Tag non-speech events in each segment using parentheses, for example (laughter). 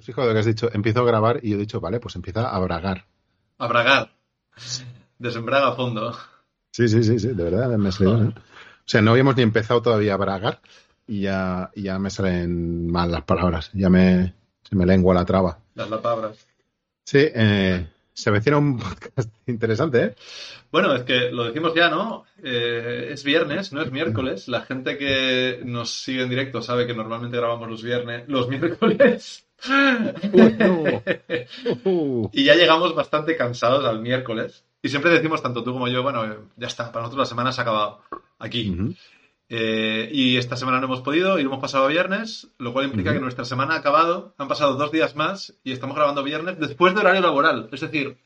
Fijo lo que has dicho, empiezo a grabar y yo he dicho, vale, pues empieza a bragar. A bragar. Desembraga a fondo. Sí, sí, sí, sí, de verdad me ¿eh? O sea, no habíamos ni empezado todavía a bragar y ya, y ya me salen mal las palabras. Ya me, se me lengua la traba. Las palabras. Sí, eh, se avecina un podcast (laughs) interesante, ¿eh? Bueno, es que lo decimos ya, ¿no? Eh, es viernes, no es miércoles. La gente que nos sigue en directo sabe que normalmente grabamos los viernes, los miércoles. Uh, (laughs) Y ya llegamos bastante cansados al miércoles. Y siempre decimos, tanto tú como yo, bueno, ya está, para nosotros la semana se ha acabado aquí. Eh, y esta semana no hemos podido y lo hemos pasado a viernes, lo cual implica que nuestra semana ha acabado, han pasado dos días más y estamos grabando viernes después de horario laboral. Es decir,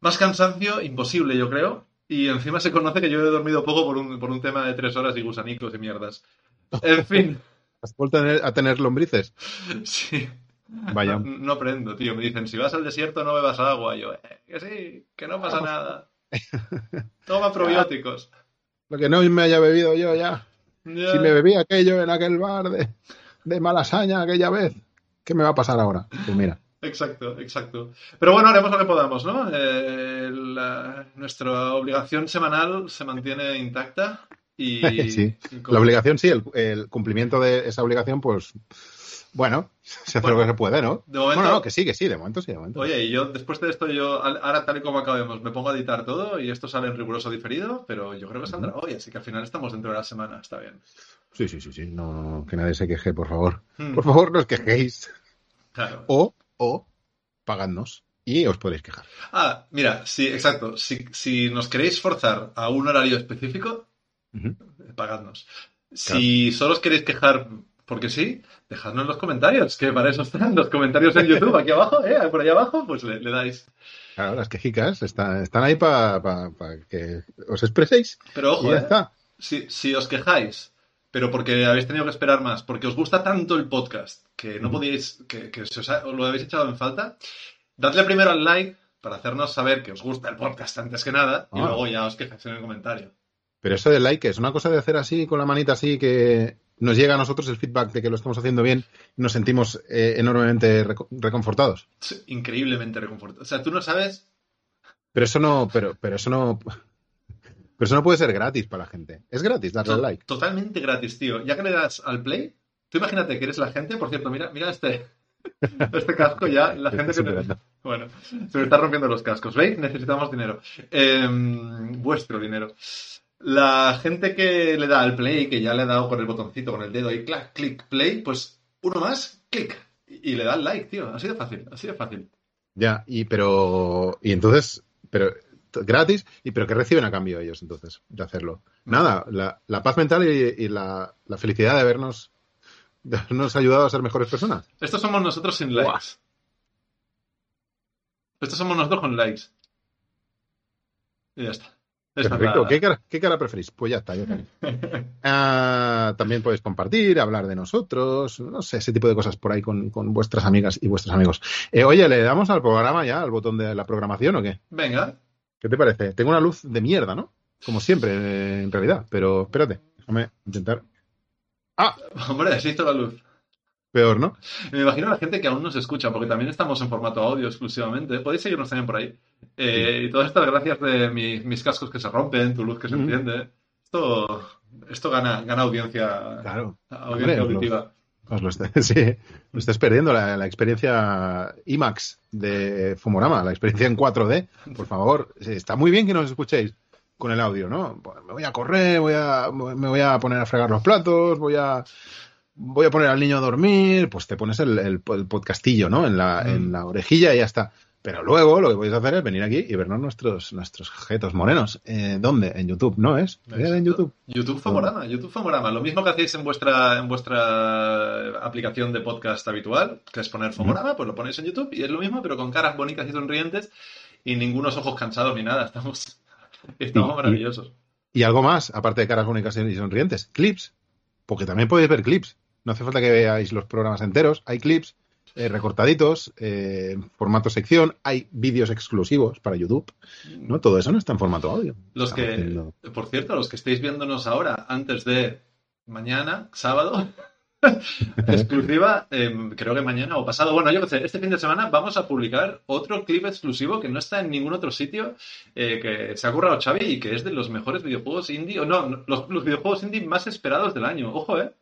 más cansancio imposible, yo creo. Y encima se conoce que yo he dormido poco por un, por un tema de tres horas y gusanicos y mierdas. En (laughs) fin, ¿Has vuelto a tener, a tener lombrices? (laughs) sí. Vaya. No, no aprendo, tío. Me dicen, si vas al desierto no bebas agua. Yo, eh, que sí, que no pasa nada. (laughs) Toma probióticos. Lo que no me haya bebido yo ya. Si me bebí aquello en aquel bar de, de Malasaña aquella vez, ¿qué me va a pasar ahora? Pues mira. Exacto, exacto. Pero bueno, haremos lo que podamos, ¿no? Eh, la- nuestra obligación semanal se mantiene intacta y... (laughs) Sí. La obligación, sí, el, el cumplimiento de esa obligación, pues, bueno, (laughs) se hace Bueno, lo que se puede, ¿no? de momento- Bueno, no, que sí, que sí, de momento sí, de momento. Oye, y yo después de esto, yo ahora tal y como acabemos, me pongo a editar todo y esto sale en riguroso diferido, pero yo creo que saldrá hoy, así que al final estamos dentro de la semana, está bien. Sí, sí, sí, sí, no, no, que nadie se queje, por favor. Hmm, Por favor, no os quejéis. claro. O, o, pagadnos y os podéis quejar. Ah, mira, sí, exacto. Si, si nos queréis forzar a un horario específico, Pagadnos. Si solo os queréis quejar porque sí, dejadnos en los comentarios, que para eso están los comentarios en YouTube, aquí abajo, ¿eh? por ahí abajo, pues le, le dais. Claro, las quejicas están, están ahí para que os expreséis. Pero Y ojo, ya ¿eh? está. si, si os quejáis, pero porque habéis tenido que esperar más, porque os gusta tanto el podcast, que no podíais, que, que se os, ha- os lo habéis echado en falta, dadle primero al like para hacernos saber que os gusta el podcast antes que nada, y Ah. luego ya os quejáis en el comentario. Pero eso del like es una cosa de hacer así, con la manita así, que nos llega a nosotros el feedback de que lo estamos haciendo bien y nos sentimos eh, enormemente reco- reconfortados. Increíblemente reconfortante. O sea, tú no sabes Pero eso no, pero, pero eso no, pero eso no puede ser gratis para la gente. Es gratis darle al like. Totalmente gratis, tío. Ya que le das al play, tú imagínate que eres la gente, por cierto, mira, mira este, (laughs) este casco ya, la gente que... Bueno, se me están rompiendo los cascos, ¿veis? Necesitamos dinero. Em, vuestro dinero. La gente que le da al play, que ya le ha dado con el botoncito, con el dedo y clac, clic, play, pues uno más, clic. Y y le da al like, tío. Así de fácil, así de fácil. Ya, y pero, y entonces, pero gratis, y pero que reciben a cambio ellos entonces de hacerlo. Nada, la, la paz mental y, y la, la felicidad de habernos, de habernos ayudado a ser mejores personas. Estos somos nosotros sin likes. Estos somos nosotros con likes. Y ya está. Perfecto. ¿Qué cara, qué cara preferís? Pues ya está, ya está. Ah, también podéis compartir, hablar de nosotros, no sé, ese tipo de cosas por ahí con, con vuestras amigas y vuestros amigos. Eh, oye, ¿le damos al programa ya, al botón de la programación o qué? Venga, ¿Qué te parece? Tengo una luz de mierda, ¿no? Como siempre, eh, en realidad. Pero espérate, déjame intentar. Ah, hombre, hizo la luz. Peor, ¿no? Me imagino a la gente que aún nos escucha, porque también estamos en formato audio exclusivamente. Podéis seguirnos también por ahí. Eh, Y todas estas gracias de mi- mis cascos que se rompen, tu luz que se enciende. Esto, esto gana, gana audiencia, Claro. audiencia Hombre, auditiva. Os lo, está- (laughs) sí, lo estás perdiendo, la, la experiencia IMAX de Fumorama, la experiencia en 4D. Por favor, está muy bien que nos escuchéis con el audio, ¿no? Pues me voy a correr, voy a, me voy a poner a fregar los platos, voy a, voy a poner al niño a dormir, pues te pones el, el, el podcastillo, ¿no? En la, Mm. en la orejilla y ya está. Pero luego lo que podéis hacer es venir aquí y vernos nuestros, nuestros jetos morenos. Eh, ¿Dónde? En YouTube, ¿no es? ¿Era en YouTube? YouTube Famorama, YouTube Famorama. Lo mismo que hacéis en vuestra, en vuestra aplicación de podcast habitual, que es poner Famorama, pues lo ponéis en YouTube y es lo mismo, pero con caras bonitas y sonrientes y ningunos ojos cansados ni nada. Estamos, (laughs) estamos Y- maravillosos. Y algo más, aparte de caras únicas y sonrientes, clips, porque también podéis ver clips. No hace falta que veáis los programas enteros, hay clips eh, recortaditos, eh, formato sección, hay vídeos exclusivos para YouTube, ¿no? Todo eso no está en formato audio. Los que, haciendo- por cierto, los que estéis viéndonos ahora, antes de mañana, sábado, (laughs) exclusiva, eh, creo que mañana o pasado. Bueno, yo qué sé, este fin de semana vamos a publicar otro clip exclusivo que no está en ningún otro sitio, eh, que se ha currado Xavi y que es de los mejores videojuegos indie, o no, los, los videojuegos indie más esperados del año. Ojo, ¿eh?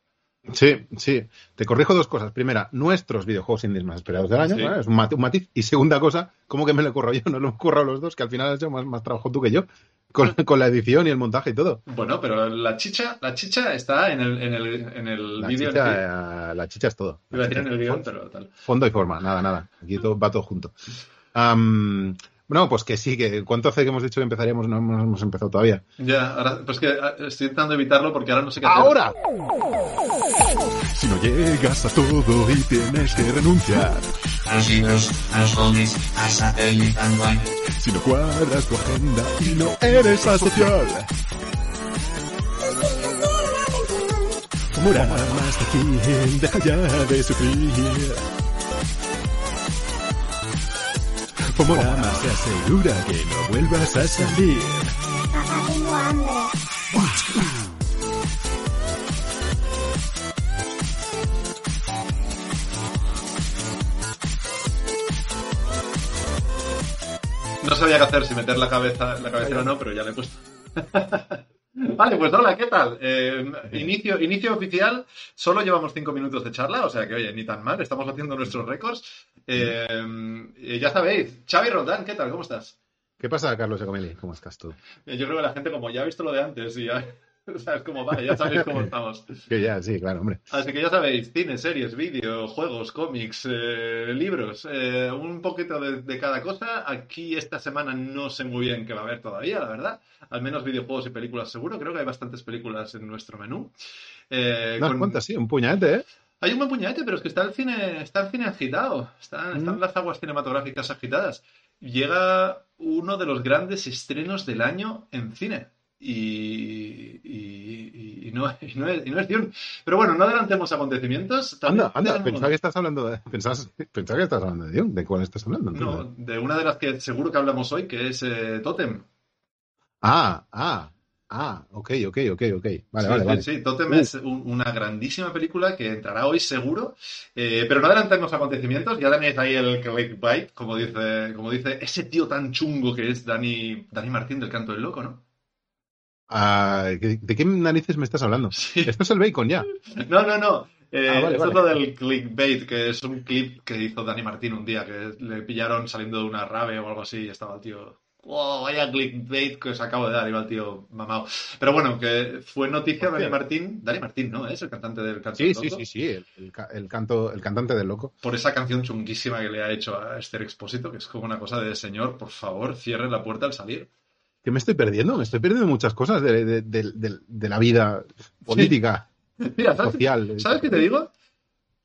Sí, sí. Te corrijo dos cosas. Primera, nuestros videojuegos indies más esperados del año, Sí. ¿vale? es un mat- un matiz. Y segunda cosa, ¿cómo que me lo curro yo? No lo hemos currado los dos, que al final has hecho más, más trabajo tú que yo, con, con la edición y el montaje y todo. Bueno, pero la chicha, la chicha está en el, en el, en el La vídeo. chicha, eh, la chicha es todo. Iba a decir en el todo. pero tal. Fondo y forma, nada, nada. Aquí todo, va todo junto. Bueno, pues que sí, que ¿cuánto hace que hemos dicho que empezaríamos? No hemos, hemos empezado todavía. Ya, ahora, pues que ah, estoy intentando evitarlo porque ahora no sé qué hacer. ¡Ahora! Si no llegas a todo y tienes que renunciar, a satélite online. si no cuadras tu agenda y no eres asocial. Moramas de aquí, deja ya de sufrir. Pomorama se asegura que no vuelvas a salir. Papá, tengo hambre. No sabía qué hacer, si meter la cabeza, la cabecera o no, pero ya le he puesto. (laughs) Vale, pues hola, ¿qué tal? Eh, inicio, inicio oficial, solo llevamos cinco minutos de charla, o sea que, oye, ni tan mal, estamos haciendo nuestros récords. Eh, ya sabéis, Xavi Roldán, ¿qué tal? ¿Cómo estás? ¿Qué pasa, Carlos Giacomelli? ¿Cómo estás tú? Eh, Yo creo que la gente, como ya ha visto lo de antes y ya (laughs) sabes cómo va, ya sabéis cómo estamos. (laughs) Que ya, sí, claro, hombre. Así que ya sabéis, cine, series, vídeo, juegos, cómics, eh, libros, eh, un poquito de, de cada cosa. Aquí esta semana no sé muy bien qué va a haber todavía, la verdad. Al menos videojuegos y películas seguro. Creo que hay bastantes películas en nuestro menú. Eh, con- cuantas, sí, un puñete, ¿eh? Hay un buen puñete, pero es que está el cine, está el cine agitado. Están, están Mm. las aguas cinematográficas agitadas. Llega uno de los grandes estrenos del año en cine. Y, y- y no, y no es, y no es Dune. Pero bueno, no adelantemos acontecimientos. Anda, anda, pensaba que estás hablando de. Pensaba que estás hablando de Dune. ¿De cuál estás hablando? No, de una de las que seguro que hablamos hoy, que es eh, Totem. Ah, ah, ah, ok, ok, ok, ok. Vale, sí, vale, vale. sí, Totem Uh. es un- una grandísima película que entrará hoy seguro, eh, pero no adelantemos acontecimientos, ya tenéis ahí el clickbait, como dice, como dice ese tío tan chungo que es Dani, Dani Martín del Canto del Loco, ¿no? Ah, ¿de qué narices me estás hablando? Sí. Esto es el bacon ya. No, no, no. Eh, Ah, vale, es vale. lo del clickbait, que es un clip que hizo Dani Martín un día, que le pillaron saliendo de una rave o algo así y estaba el tío... ¡Wow! Vaya clickbait que os acabo de dar, iba el tío mamado. Pero bueno, que fue noticia. Dani Martín. Dani Martín, ¿no? Es el cantante del Canto Sí, del sí, Loco. sí, sí. El, el el canto, el cantante del loco. por esa canción chunguísima que le ha hecho a Esther Expósito, que es como una cosa de señor, por favor, cierre la puerta al salir. Que me estoy perdiendo, me estoy perdiendo muchas cosas de, de- de- de- de la vida política, Mira, ¿sabes, social. ¿sabes qué te digo?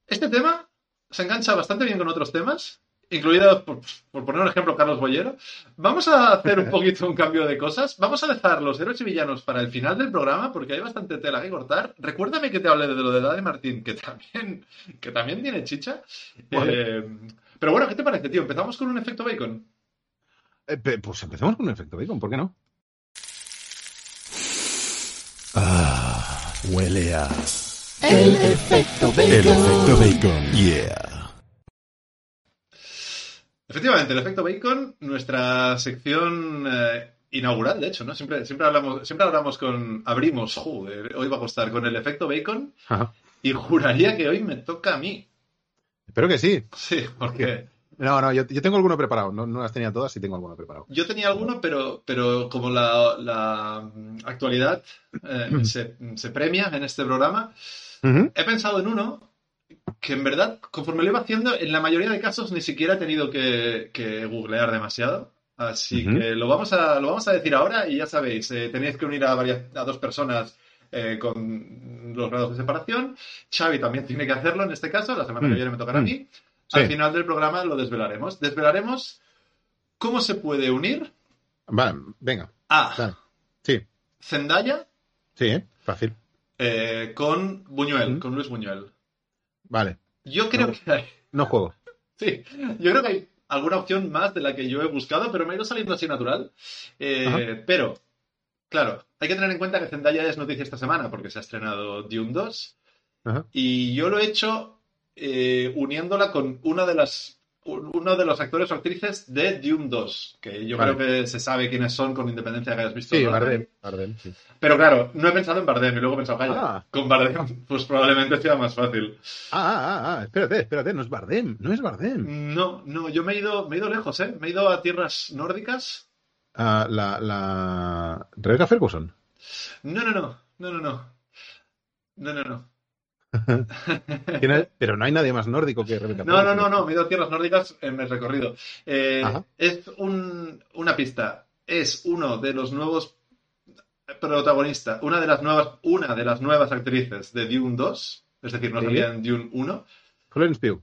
Este tema se engancha bastante bien con otros temas, incluidos, por, por poner un ejemplo, Carlos Bollero. Vamos a hacer un poquito un cambio de cosas. Vamos a dejar los héroes y villanos para el final del programa, porque hay bastante tela que cortar. Recuérdame que te hablé de lo de Dani Martín, que también, que también tiene chicha. Vale. Eh, pero bueno, ¿qué te parece, tío? ¿Empezamos con un efecto bacon? Eh, pues empecemos con un efecto bacon, ¿por qué no? Ah, huele a... El efecto El efecto bacon. bacon. Yeah. Efectivamente, el efecto bacon, nuestra sección eh, inaugural, de hecho, ¿no? Siempre, siempre hablamos, siempre hablamos con, abrimos, joder, hoy va a costar con el efecto bacon Ajá. y juraría que hoy me toca a mí. Espero que sí. Sí, porque No, no, yo, yo tengo alguno preparado. No, no las tenía todas y tengo alguno preparado. yo tenía alguno, pero, pero como la, la, mm, actualidad eh, se, se premia en este programa, Ujú. he pensado en uno que en verdad, conforme lo iba haciendo, en la mayoría de casos ni siquiera he tenido que, que googlear demasiado. Así Ujú. que lo vamos, a, lo vamos a decir ahora y ya sabéis, eh, tenéis que unir a, varias, a dos personas eh, con los grados de separación. Xavi también tiene que hacerlo en este caso, la semana que Mm. viene me tocará a Mm. mí. Sí. Al final del programa lo desvelaremos. Desvelaremos cómo se puede unir Vale, venga. a Dale. Sí, Zendaya sí, ¿eh? fácil. eh, con Buñuel, Mm. con Luis Buñuel. Vale, Yo creo No. que hay, no juego. Sí, yo creo que hay alguna opción más de la que yo he buscado, pero me ha ido saliendo así natural. Eh, pero, claro, hay que tener en cuenta que Zendaya es noticia esta semana porque se ha estrenado Dune 2 Ajá. Y yo lo he hecho eh, uniéndola con una de las un- uno de los actores o actrices de Dune 2, que yo Vale. creo que se sabe quiénes son con independencia de que hayas visto. Sí. Bardem, sí. Pero claro, no he pensado en Bardem y luego he pensado, calla, Ah. con Bardem pues probablemente sea más fácil. Ah, ah, ah, ah, espérate, espérate, no es Bardem, no es Bardem. No, no, yo me he ido, me he ido lejos, ¿eh? Me he ido a tierras nórdicas. Ah, la, la... Rebecca Ferguson. No, no, no, no, no, no. No, no, no. (laughs) Pero no hay nadie más nórdico que Rebecca No, no, no, no, me he ido a tierras nórdicas en el recorrido. Eh, es un- una pista. Es uno de los nuevos protagonistas, una de las nuevas, una de las nuevas actrices de Dune 2. Es decir, no Sí. salía en Dune 1. Florence Pugh.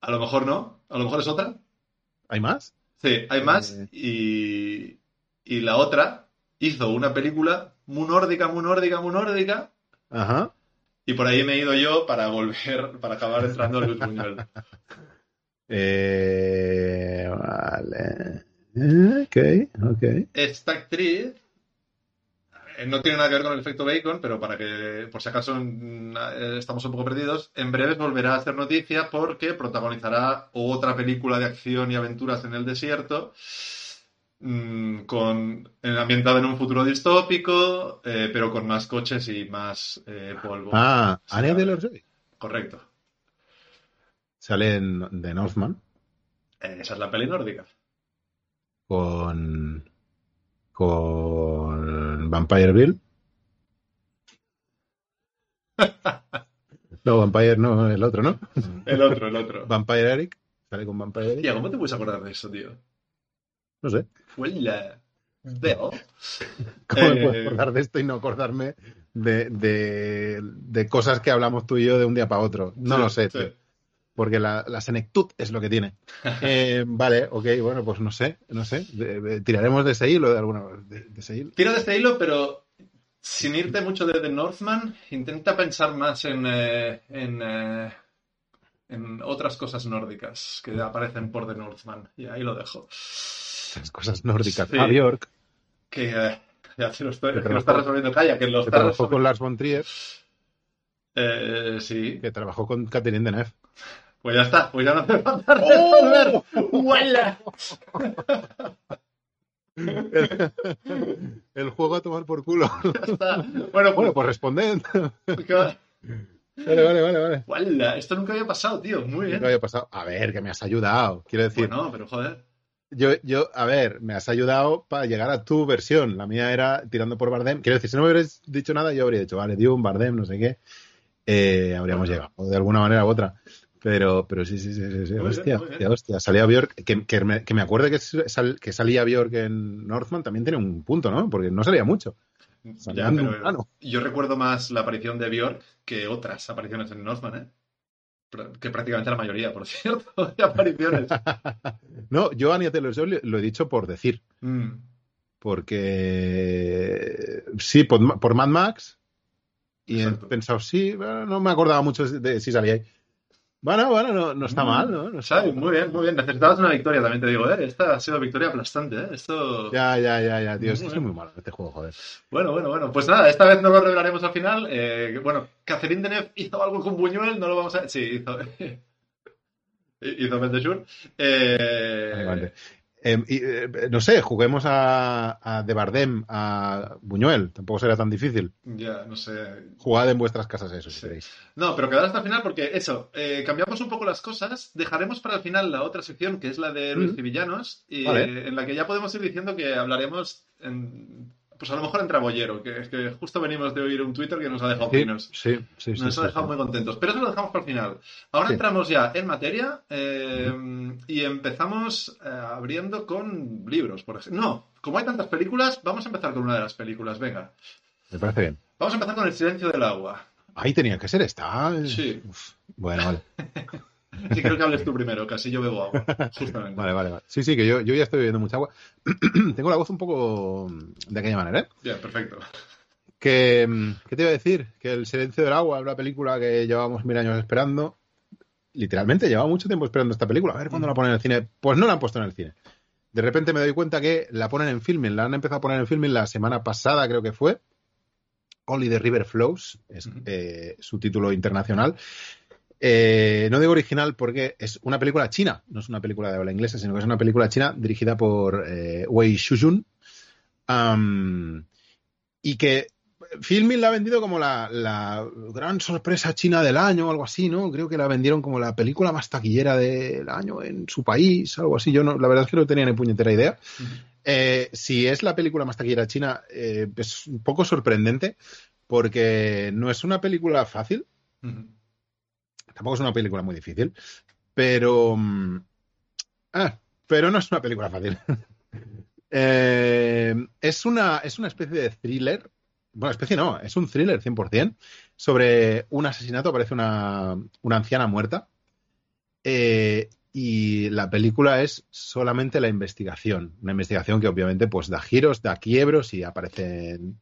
A lo mejor no, a lo mejor es otra. ¿Hay más? Sí, hay más. Eh. Y, y la otra hizo una película muy nórdica, muy nórdica, muy nórdica. Ajá. Y por ahí me he ido yo para volver, (laughs) para acabar entrando en Luis Buñuel. Eh, vale. Eh, Ok, ok. Esta actriz eh, no tiene nada que ver con el efecto bacon, pero para que, por si acaso mm, eh, estamos un poco perdidos, en breves volverá a hacer noticia porque protagonizará otra película de acción y aventuras en el desierto, mm, con ambientada en un futuro distópico, eh, pero con más coches y más eh, polvo. Ah, Anya claro. Taylor-Joy. Correcto. Sale The Northman Eh, esa es la peli nórdica. con con Vampire Bill. (laughs) No, Vampire no, el otro, ¿no? El otro, el otro. (laughs) Vampire Eric. Sale con Vampire Eric. Tía, ¿cómo te puedes acordar de eso, tío? No sé. Fue la... Veo. (laughs) ¿Cómo me Eh, puedo acordar de esto y no acordarme de, de, de cosas que hablamos tú y yo de un día para otro? No Sí, lo sé, sí. tío. Porque la, la senectud es lo que tiene. (laughs) Eh, vale, ok, bueno, pues no sé, no sé. De- de- tiraremos de ese hilo de alguna de, de ese hilo. Tira de este hilo, pero sin irte mucho de The Northman, intenta pensar más en, eh, en, eh, en otras cosas nórdicas que aparecen por The Northman. Y ahí lo dejo. Cosas nórdicas. Sí. A Bjork, Que eh, ya te lo, estoy, Que que lo trabajó- está resolviendo. Calla, que lo que está trabajó resolviendo. con Lars von Trier, Eh, sí, que trabajó con Catherine Deneuve. pues ya está. Pues ya no hace falta (laughs) ¡Oh! resolver. ¡Huela! El juego a tomar por culo. (laughs) Ya está. Bueno, Bueno, pues... pues responded. ¿qué va? Vale, vale, vale, vale. ¡Huela! Esto nunca había pasado, tío. Muy ¿Qué bien. había pasado? A ver, que me has ayudado. Quiero decir, Bueno, pero joder. Yo, yo, a ver, me has ayudado para llegar a tu versión. La mía era tirando por Bardem. Quiero decir, si no me hubieras dicho nada, yo habría dicho, vale, Dune, Bardem, no sé qué. Eh, habríamos llegado, de alguna manera u otra. Pero, pero sí, sí, sí, sí, sí. Hostia, bien. hostia, hostia. Salía Bjork, que, que me, que me acuerde que, sal- que salía Bjork en Northman también tiene un punto, ¿no? Porque no salía mucho. Salía Ya, pero yo recuerdo más la aparición de Björk que otras apariciones en Northman, ¿eh? Que prácticamente la mayoría, por (laughs) cierto, de apariciones. (laughs) No, yo a Anya Taylor-Joy lo he dicho por decir. Mm. Porque sí, por, por Mad Max. Y he Exacto. pensado, sí, bueno, no me acordaba mucho de si salía ahí. Bueno, bueno, no, no está mal, ¿no? No está Xavi, mal. muy bien, muy bien. Necesitabas una victoria, también te digo, ¿eh? Esta ha sido victoria aplastante, ¿eh? Esto... Ya, ya, ya, ya, tío. Es que Muy malo este juego, joder. Bueno, bueno, bueno. Pues nada, esta vez no lo revelaremos al final. Eh, bueno, Catherine Deneuve hizo algo con Buñuel, no lo vamos a... Sí, hizo... (laughs) hizo Bendeshur. Eh... Vale. Eh, eh, no sé, juguemos a, a de Bardem, a Buñuel. Tampoco será tan difícil. Ya, no sé. Jugad en vuestras casas eso, si queréis. No, pero quedar hasta el final porque eso, eh, cambiamos un poco las cosas, dejaremos para el final la otra sección que es la de héroes Mm. y villanos, y, Vale. eh, en la que ya podemos ir diciendo que hablaremos, en- pues a lo mejor en Trabollero, que es que justo venimos de oír un Twitter que nos ha dejado Sí, pinos. sí, sí. sí, Nos ha dejado muy contentos. Pero eso lo dejamos para el final. Ahora entramos ya en materia eh, y empezamos eh, abriendo con libros, por ejemplo. No, como hay tantas películas, vamos a empezar con una de las películas. Venga. Me parece bien. Vamos a empezar con El silencio del agua. Ahí tenía que ser esta. Sí. Uf, Bueno, vale. (laughs) Sí, creo que hables tú primero, casi yo bebo agua. Justamente. Vale, vale, vale. Sí, sí, que yo, yo ya estoy bebiendo mucha agua. (clears throat) Tengo la voz un poco de aquella manera, ¿eh? Bien, perfecto. Que, ¿Qué te iba a decir? Que El Silencio del Agua, una película que llevamos mil años esperando. Literalmente, llevaba mucho tiempo esperando esta película. A ver cuándo la ponen en el cine. Pues no la han puesto en el cine. De repente me doy cuenta que la ponen en filming. La han empezado a poner en filming la semana pasada, creo que fue. Only the River Flows, es eh, su título internacional. Eh, no digo original porque es una película china, no es una película de habla inglesa, sino que es una película china dirigida por eh, Wei Shujun. Y que Filmin la ha vendido como la, la gran sorpresa china del año o algo así, ¿no? Creo que la vendieron como la película más taquillera del año en su país, algo así. Yo no, la verdad es que no tenía ni puñetera idea. Eh, si es la película más taquillera china, es un poco sorprendente porque no es una película fácil. Tampoco es una película muy difícil, pero. mm, ah, pero no es una película fácil. (laughs) Eh, es, una, es una especie de thriller. Bueno, especie no, es un thriller 100% sobre un asesinato. Aparece una, una anciana muerta. Eh, y la película es solamente la investigación. Una investigación que obviamente pues da giros, da quiebros y aparecen.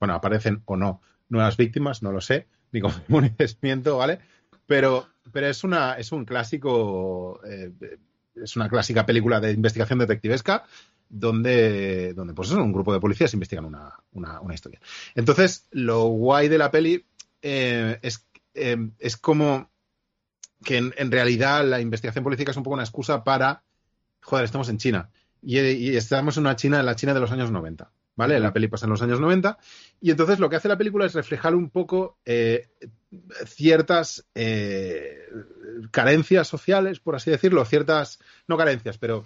Bueno, aparecen o no nuevas víctimas, no lo sé, ni confundimiento, (laughs) ¿vale? Pero, pero es, una, es un clásico, eh, es una clásica película de investigación detectivesca donde, donde pues un grupo de policías investigan una, una, historia. Entonces, lo guay de la peli eh, es, eh, es como que en, en realidad la investigación política es un poco una excusa para, joder, estamos en China y, y estamos en una China, en la China de los años 90. ¿Vale? La peli pasa en los años 90 y entonces lo que hace la película es reflejar un poco eh, ciertas eh, carencias sociales, por así decirlo, ciertas, no carencias, pero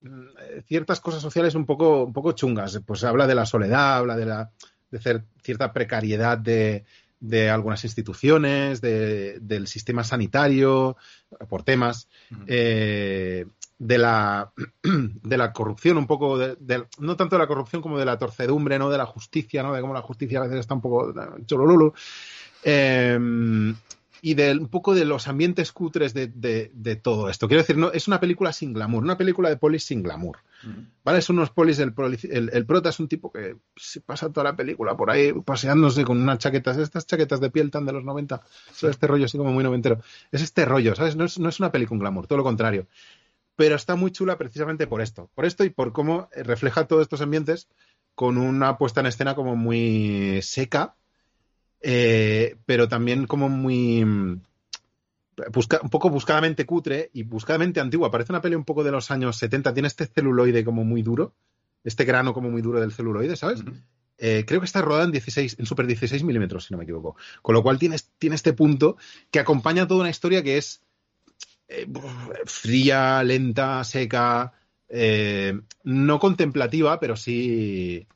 mm, ciertas cosas sociales un poco, un poco chungas. Pues habla de la soledad, habla de, la, de cierta precariedad de, de algunas instituciones, de- del sistema sanitario, por temas, de, la, (clears throat) de la corrupción, un poco, de, de- no tanto de la corrupción como de la torcedumbre, ¿no? De la justicia, ¿no? De cómo la justicia a veces está un poco eh, chololulu. Eh, y de un poco de los ambientes cutres de, de- de todo esto. Quiero decir, no, es una película sin glamour, una película de polis sin glamour. ¿Vale? Son unos polis, el, el, el prota es un tipo que se pasa toda la película por ahí paseándose con unas chaquetas, estas chaquetas de piel tan de los 90, Todo este rollo así como muy noventero. Es este rollo, ¿sabes? No es, no es una peli con glamour, todo lo contrario. Pero está muy chula precisamente por esto, por esto y por cómo refleja todos estos ambientes con una puesta en escena como muy seca, eh, pero también como muy mm, busca- un poco buscadamente cutre y buscadamente antigua. Parece una peli un poco de los años 70. Tiene este celuloide como muy duro, este grano como muy duro del celuloide, ¿sabes? Eh, creo que está rodada en 16, en super 16 milímetros, si no me equivoco. Con lo cual tiene, tiene este punto que acompaña toda una historia que es eh, fría, lenta, seca, eh, no contemplativa, pero sí,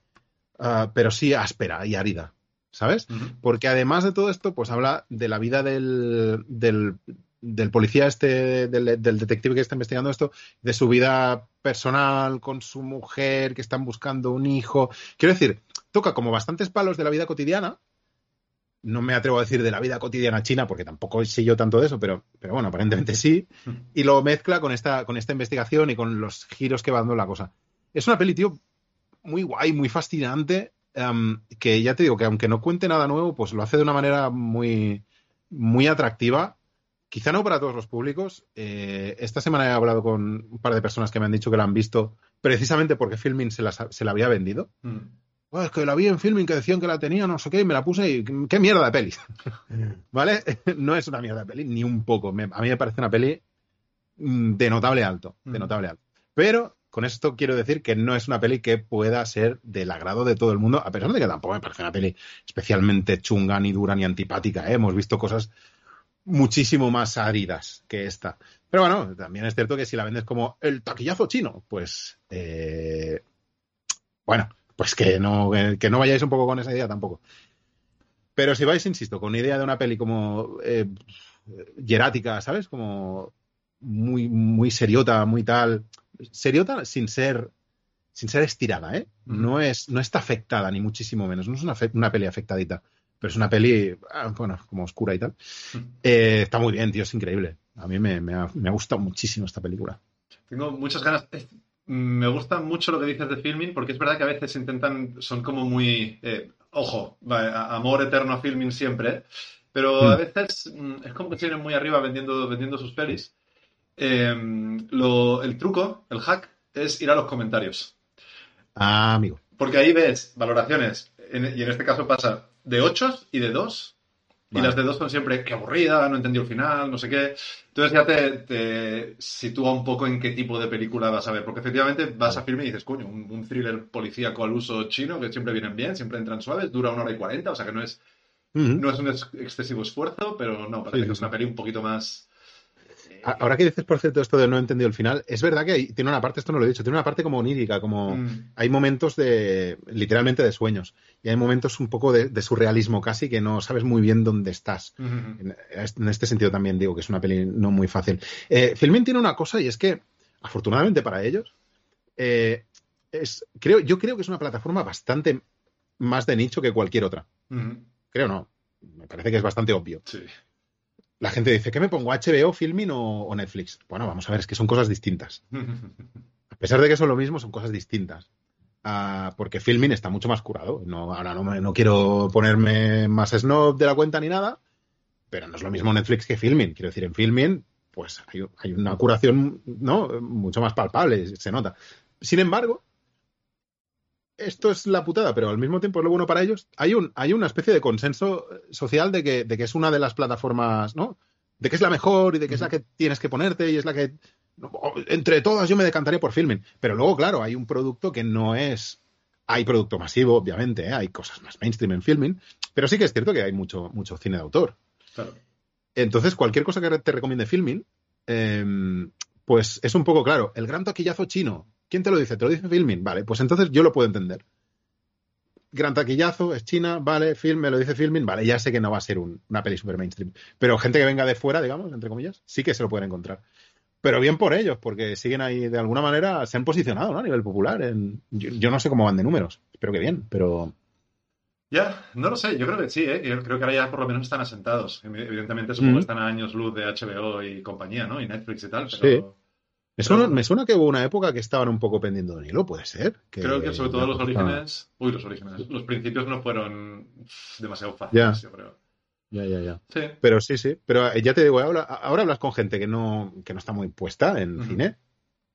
ah, pero sí áspera y árida, ¿sabes? Porque además de todo esto, pues habla de la vida del, del, del policía este, del, del detective que está investigando esto, de su vida personal con su mujer, que están buscando un hijo. Quiero decir, toca como bastantes palos de la vida cotidiana. No me atrevo a decir de la vida cotidiana china, porque tampoco sé yo tanto de eso, pero, pero bueno, aparentemente sí. (laughs) Y lo mezcla con esta, con esta investigación y con los giros que va dando la cosa. Es una peli, tío, muy guay, muy fascinante, em, que ya te digo que aunque no cuente nada nuevo, pues lo hace de una manera muy, muy atractiva. Quizá no para todos los públicos. Eh, esta semana he hablado con un par de personas que me han dicho que la han visto precisamente porque Filmin se la, se la había vendido. Ujú. "Oh, es que la vi en Filmin que decían que la tenía, no sé qué, y me la puse y qué mierda de peli. ¿Vale? (laughs) No es una mierda de peli, ni un poco. Me- a mí me parece una peli mm, de notable alto, de Mm. notable alto. Pero con esto quiero decir que no es una peli que pueda ser del agrado de todo el mundo, a pesar de que tampoco me parece una peli especialmente chunga, ni dura, ni antipática. ¿eh? Hemos visto cosas muchísimo más áridas que esta. Pero bueno, también es cierto que si la vendes como el taquillazo chino, pues eh, pues que no, que, no vayáis un poco con esa idea tampoco. Pero si vais, insisto, con idea de una peli como eh, hierática, ¿sabes? Como muy, muy seriota, muy tal. Seriota sin ser sin ser estirada, ¿eh? Ujú. No, es, no está afectada, ni muchísimo menos. No es una, una peli afectadita. Pero es una peli, ah, bueno, como oscura y tal. Eh, está muy bien, tío, es increíble. A mí me, me ha, me ha gustado muchísimo esta película. Tengo muchas ganas. Me gusta mucho lo que dices de filming, porque es verdad que a veces intentan, son como muy, eh, ojo, va, amor eterno a filming siempre, pero a Mm. veces mm, es como que se vienen muy arriba vendiendo, vendiendo sus pelis. Eh, lo- el truco, el hack, es ir a los comentarios. Ah, amigo. Porque ahí ves valoraciones en- y en este caso pasa de 8 y de 2. Y las de 2 son siempre, qué aburrida, no entendí el final, no sé qué. Entonces ya te, te sitúa un poco en qué tipo de película vas a ver. Porque efectivamente vas a filmar y dices, coño, un, un thriller policíaco al uso chino, que siempre vienen bien, siempre entran suaves, dura una hora y cuarenta, o sea que no es, no es un ex- excesivo esfuerzo, pero no, parece Sí, que es una peli un poquito más... Ahora que dices, por cierto, esto de no he entendido el final, es verdad que hay- tiene una parte, esto no lo he dicho, tiene una parte como onírica, como Mm. hay momentos de, literalmente de sueños, y hay momentos un poco de, de surrealismo casi que no sabes muy bien dónde estás. En, en este sentido también digo que es una peli no muy fácil. Eh, Filmin tiene una cosa y es que, afortunadamente para ellos, eh, es, creo, yo creo que es una plataforma bastante más de nicho que cualquier otra. Creo no. Me parece que es bastante obvio. Sí. La gente dice, ¿qué me pongo? ¿HBO, Filmin o, o Netflix? Bueno, vamos a ver, es que son cosas distintas. (laughs) A pesar de que son lo mismo, son cosas distintas. Ah, porque Filmin está mucho más curado. No, ahora no, me- no quiero ponerme más snob de la cuenta ni nada, pero no es lo mismo Netflix que Filmin. Quiero decir, en Filmin, pues hay, hay una curación ¿no? mucho más palpable, se nota. Sin embargo, esto es la putada, pero al mismo tiempo es lo bueno para ellos. Hay, un, hay una especie de consenso social de que, de que es una de las plataformas, ¿no? De que es la mejor y de que es la que tienes que ponerte y es la que entre todas yo me decantaría por Filmin. Pero luego, claro, hay un producto que no es. Hay producto masivo, obviamente, ¿eh? hay cosas más mainstream en Filmin, pero sí que es cierto que hay mucho, mucho cine de autor. Claro. Entonces, cualquier cosa que te recomiende Filmin, eh, pues es un poco claro. El gran taquillazo chino, ¿quién te lo dice? ¿Te lo dice Filmin? Vale, pues entonces yo lo puedo entender. Gran taquillazo, es China, vale, film, me lo dice Filmin, vale, ya sé que no va a ser un- una peli super mainstream. Pero gente que venga de fuera, digamos, entre comillas, sí que se lo pueden encontrar. Pero bien por ellos, porque siguen ahí, de alguna manera, se han posicionado ¿no? a nivel popular. En, yo, yo no sé cómo van de números, espero que bien, pero Ya, no lo sé, yo creo que sí, ¿eh? Yo creo que ahora ya por lo menos están asentados. Evidentemente supongo Mm. que están a años luz de HBO y compañía, ¿no? Y Netflix y tal, pero me suena, Pero- me suena que hubo una época que estaban un poco pendiendo de hilo, puede ser. creo que sobre todo los orígenes... Uy, los orígenes. Los principios no fueron demasiado fáciles, Ya. yo creo. Ya, ya, ya. Sí. Pero sí, sí. Pero eh, ya te digo, ahora, ahora hablas con gente que no, que no está muy puesta en cine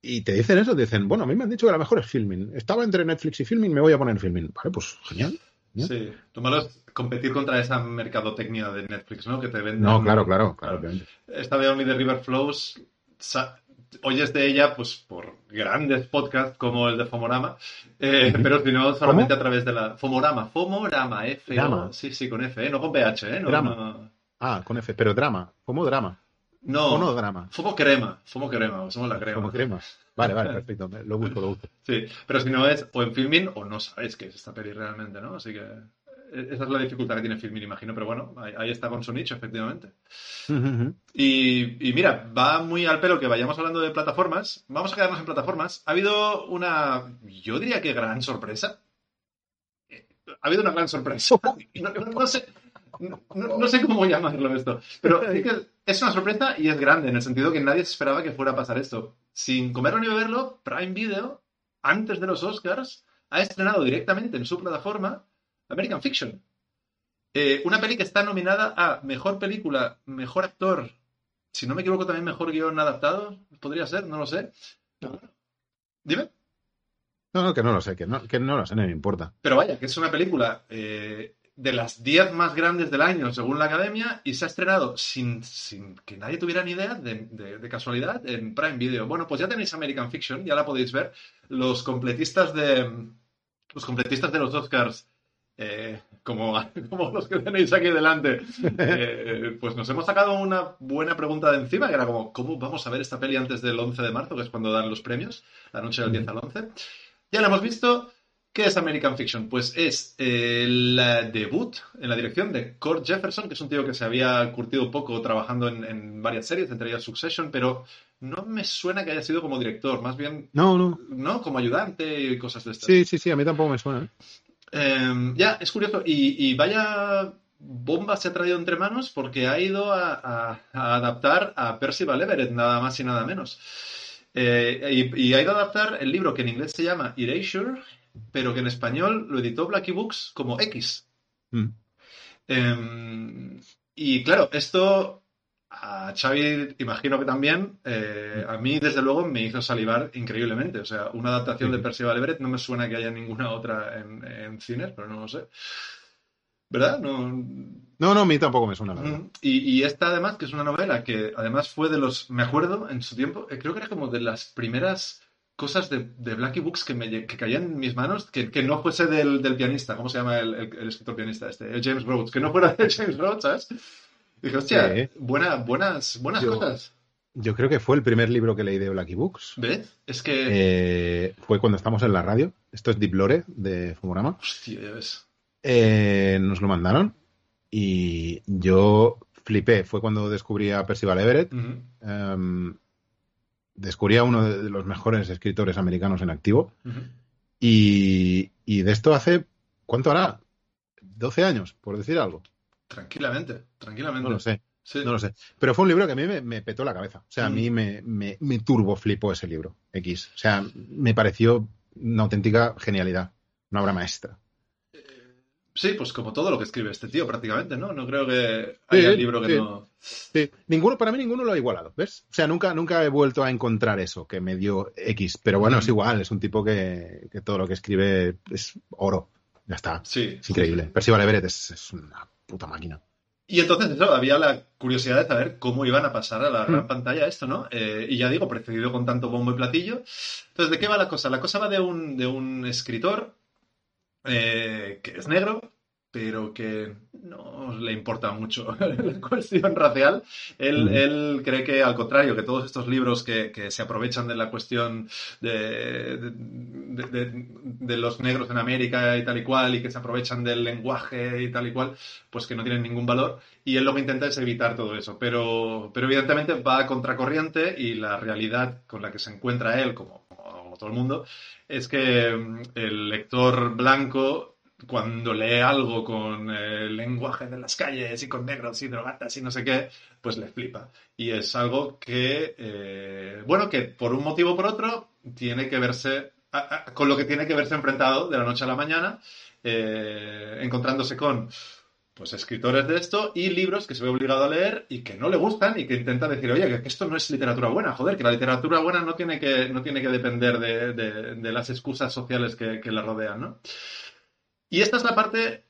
y te dicen eso, te dicen, bueno, a mí me han dicho que la mejor es Filmin. Estaba entre Netflix y Filmin, me voy a poner Filmin. Vale, pues genial. Sí. Lo malo es competir contra esa mercadotecnia de Netflix, ¿no? Que te venden... No, claro, claro, claro. Esta de Only the River Flows, oyes de ella pues por grandes podcasts como el de Fomorama, eh, pero si no, solamente a través de la... Fomorama, Fomorama, F, Drama. sí, sí, con F, ¿eh? no con PH, ¿eh? No, Drama. no, Ah, con F, pero drama. ¿Cómo drama? no, ¿O no drama? Fomo crema, Fomo crema, somos la crema. Como crema. Vale, vale, (laughs) perfecto. Lo busco, lo busco. Sí, pero si no es o en Filmin o no sabéis qué es esta peli realmente, ¿no? Así que esa es la dificultad que tiene Filmin, imagino, pero bueno, ahí, ahí está con su nicho, efectivamente. Y, y mira, va muy al pelo que vayamos hablando de plataformas. Vamos a quedarnos en plataformas. Ha habido una, yo diría que gran sorpresa. Ha habido una gran sorpresa. (laughs) No, no- no sé, no, no- no sé cómo llamarlo esto, pero que es una sorpresa y es grande en el sentido que nadie esperaba que fuera a pasar esto. Sin comerlo ni beberlo, Prime Video, antes de los Oscars, ha estrenado directamente en su plataforma American Fiction. Eh, una peli que está nominada a Mejor Película, Mejor Actor, si no me equivoco también Mejor Guión Adaptado, podría ser, no lo sé. Dime. No, no, que no lo sé, que no, que no lo sé, no me importa. Pero vaya, que es una película eh, de las 10 más grandes del año, según la academia, y se ha estrenado sin, sin que nadie tuviera ni idea, de, de- de casualidad, en Prime Video. Bueno, pues ya tenéis American Fiction, ya la podéis ver. Los completistas de, los completistas de los Oscars, eh, como, (laughs) como los que tenéis aquí delante, eh, pues nos hemos sacado una buena pregunta de encima, que era como, ¿cómo vamos a ver esta peli antes del 11 de marzo, que es cuando dan los premios, la noche del 10 al 11? Ya la hemos visto. ¿Qué es American Fiction? Pues es el eh, debut en la dirección de Cord Jefferson, que es un tío que se había curtido un poco trabajando en, en varias series, entre ellas Succession, pero no me suena que haya sido como director, más bien, No, no. ¿no? Como ayudante y cosas de estas. Sí, sí, sí, a mí tampoco me suena. ¿Eh? Eh, ya, es curioso. Y, y vaya bomba se ha traído entre manos porque ha ido a, a- a adaptar a Percival Everett, nada más y nada menos. Eh, y, y ha ido a adaptar el libro que en inglés se llama Erasure, pero que en español lo editó Blackie Books como X. Mm. Eh, y claro, esto A Xavi, imagino que también. eh, a mí, desde luego, me hizo salivar increíblemente. O sea, una adaptación de Percival Everett no me suena que haya ninguna otra en, en cines, pero no lo sé. ¿Verdad? No, No, no, a mí tampoco me suena la verdad. Ujú. Y, y esta además, que es una novela que además fue de los, me acuerdo en su tiempo, eh, creo que era como de las primeras cosas de, de Blackie Books que, me, que caían en mis manos, que, que no fuese del, del pianista, ¿cómo se llama el, el- el escritor pianista este? El James Rhodes, que no fuera de James Rhodes, ¿sabes? Dije, hostia, Sí. buena, buenas, buenas Yo- cosas. Yo creo que fue el primer libro que leí de Blacky Books. ¿Ves? Es que, Eh, fue cuando estamos en la radio. Esto es Deep Lore de Fumorama. hostia, ya ves. Eh, nos lo mandaron y yo flipé. Fue cuando descubrí a Percival Everett. Em, descubrí a uno de los mejores escritores americanos en activo. Y, y de esto hace, ¿cuánto hará? 12 años, por decir algo. Tranquilamente, tranquilamente. No lo sé, Sí. no lo sé. Pero fue un libro que a mí me, me petó la cabeza. O sea, a Mm. mí me, me, me turbo flipó ese libro, X. O sea, me pareció una auténtica genialidad, una obra maestra. Sí, pues como todo lo que escribe este tío prácticamente, ¿no? No creo que haya Sí, libro que sí. no... Sí, ninguno, para mí ninguno lo ha igualado, ¿ves? O sea, nunca, nunca he vuelto a encontrar eso que me dio X. Pero bueno, Mm. es igual, es un tipo que, que todo lo que escribe es oro. Ya está. Sí. Es increíble. Percival Everett es, es una puta máquina. Y entonces eso, había la curiosidad de saber cómo iban a pasar a la gran Mm. pantalla esto, ¿no? Eh, y ya digo, precedido con tanto bombo y platillo. Entonces, ¿de qué va la cosa? La cosa va de un, de un escritor eh, que es negro, pero que no le importa mucho (laughs) la cuestión racial. Él, él cree que, al contrario, que todos estos libros que, que se aprovechan de la cuestión de, de- de- de- de los negros en América y tal y cual, y que se aprovechan del lenguaje y tal y cual, pues que no tienen ningún valor. Y él lo que intenta es evitar todo eso. Pero, pero evidentemente va a contracorriente y la realidad con la que se encuentra él, como, como todo el mundo, es que mm, el lector blanco cuando lee algo con el lenguaje de las calles y con negros y drogatas y no sé qué, pues le flipa. Y es algo que, eh, bueno, que por un motivo o por otro tiene que verse, con lo que tiene que verse enfrentado de la noche a la mañana, eh, encontrándose con pues escritores de esto y libros que se ve obligado a leer y que no le gustan y que intenta decir, oye, que esto no es literatura buena, joder, que la literatura buena no tiene que, no tiene que depender de, de- de las excusas sociales que, que la rodean, ¿no? Y esta es la parte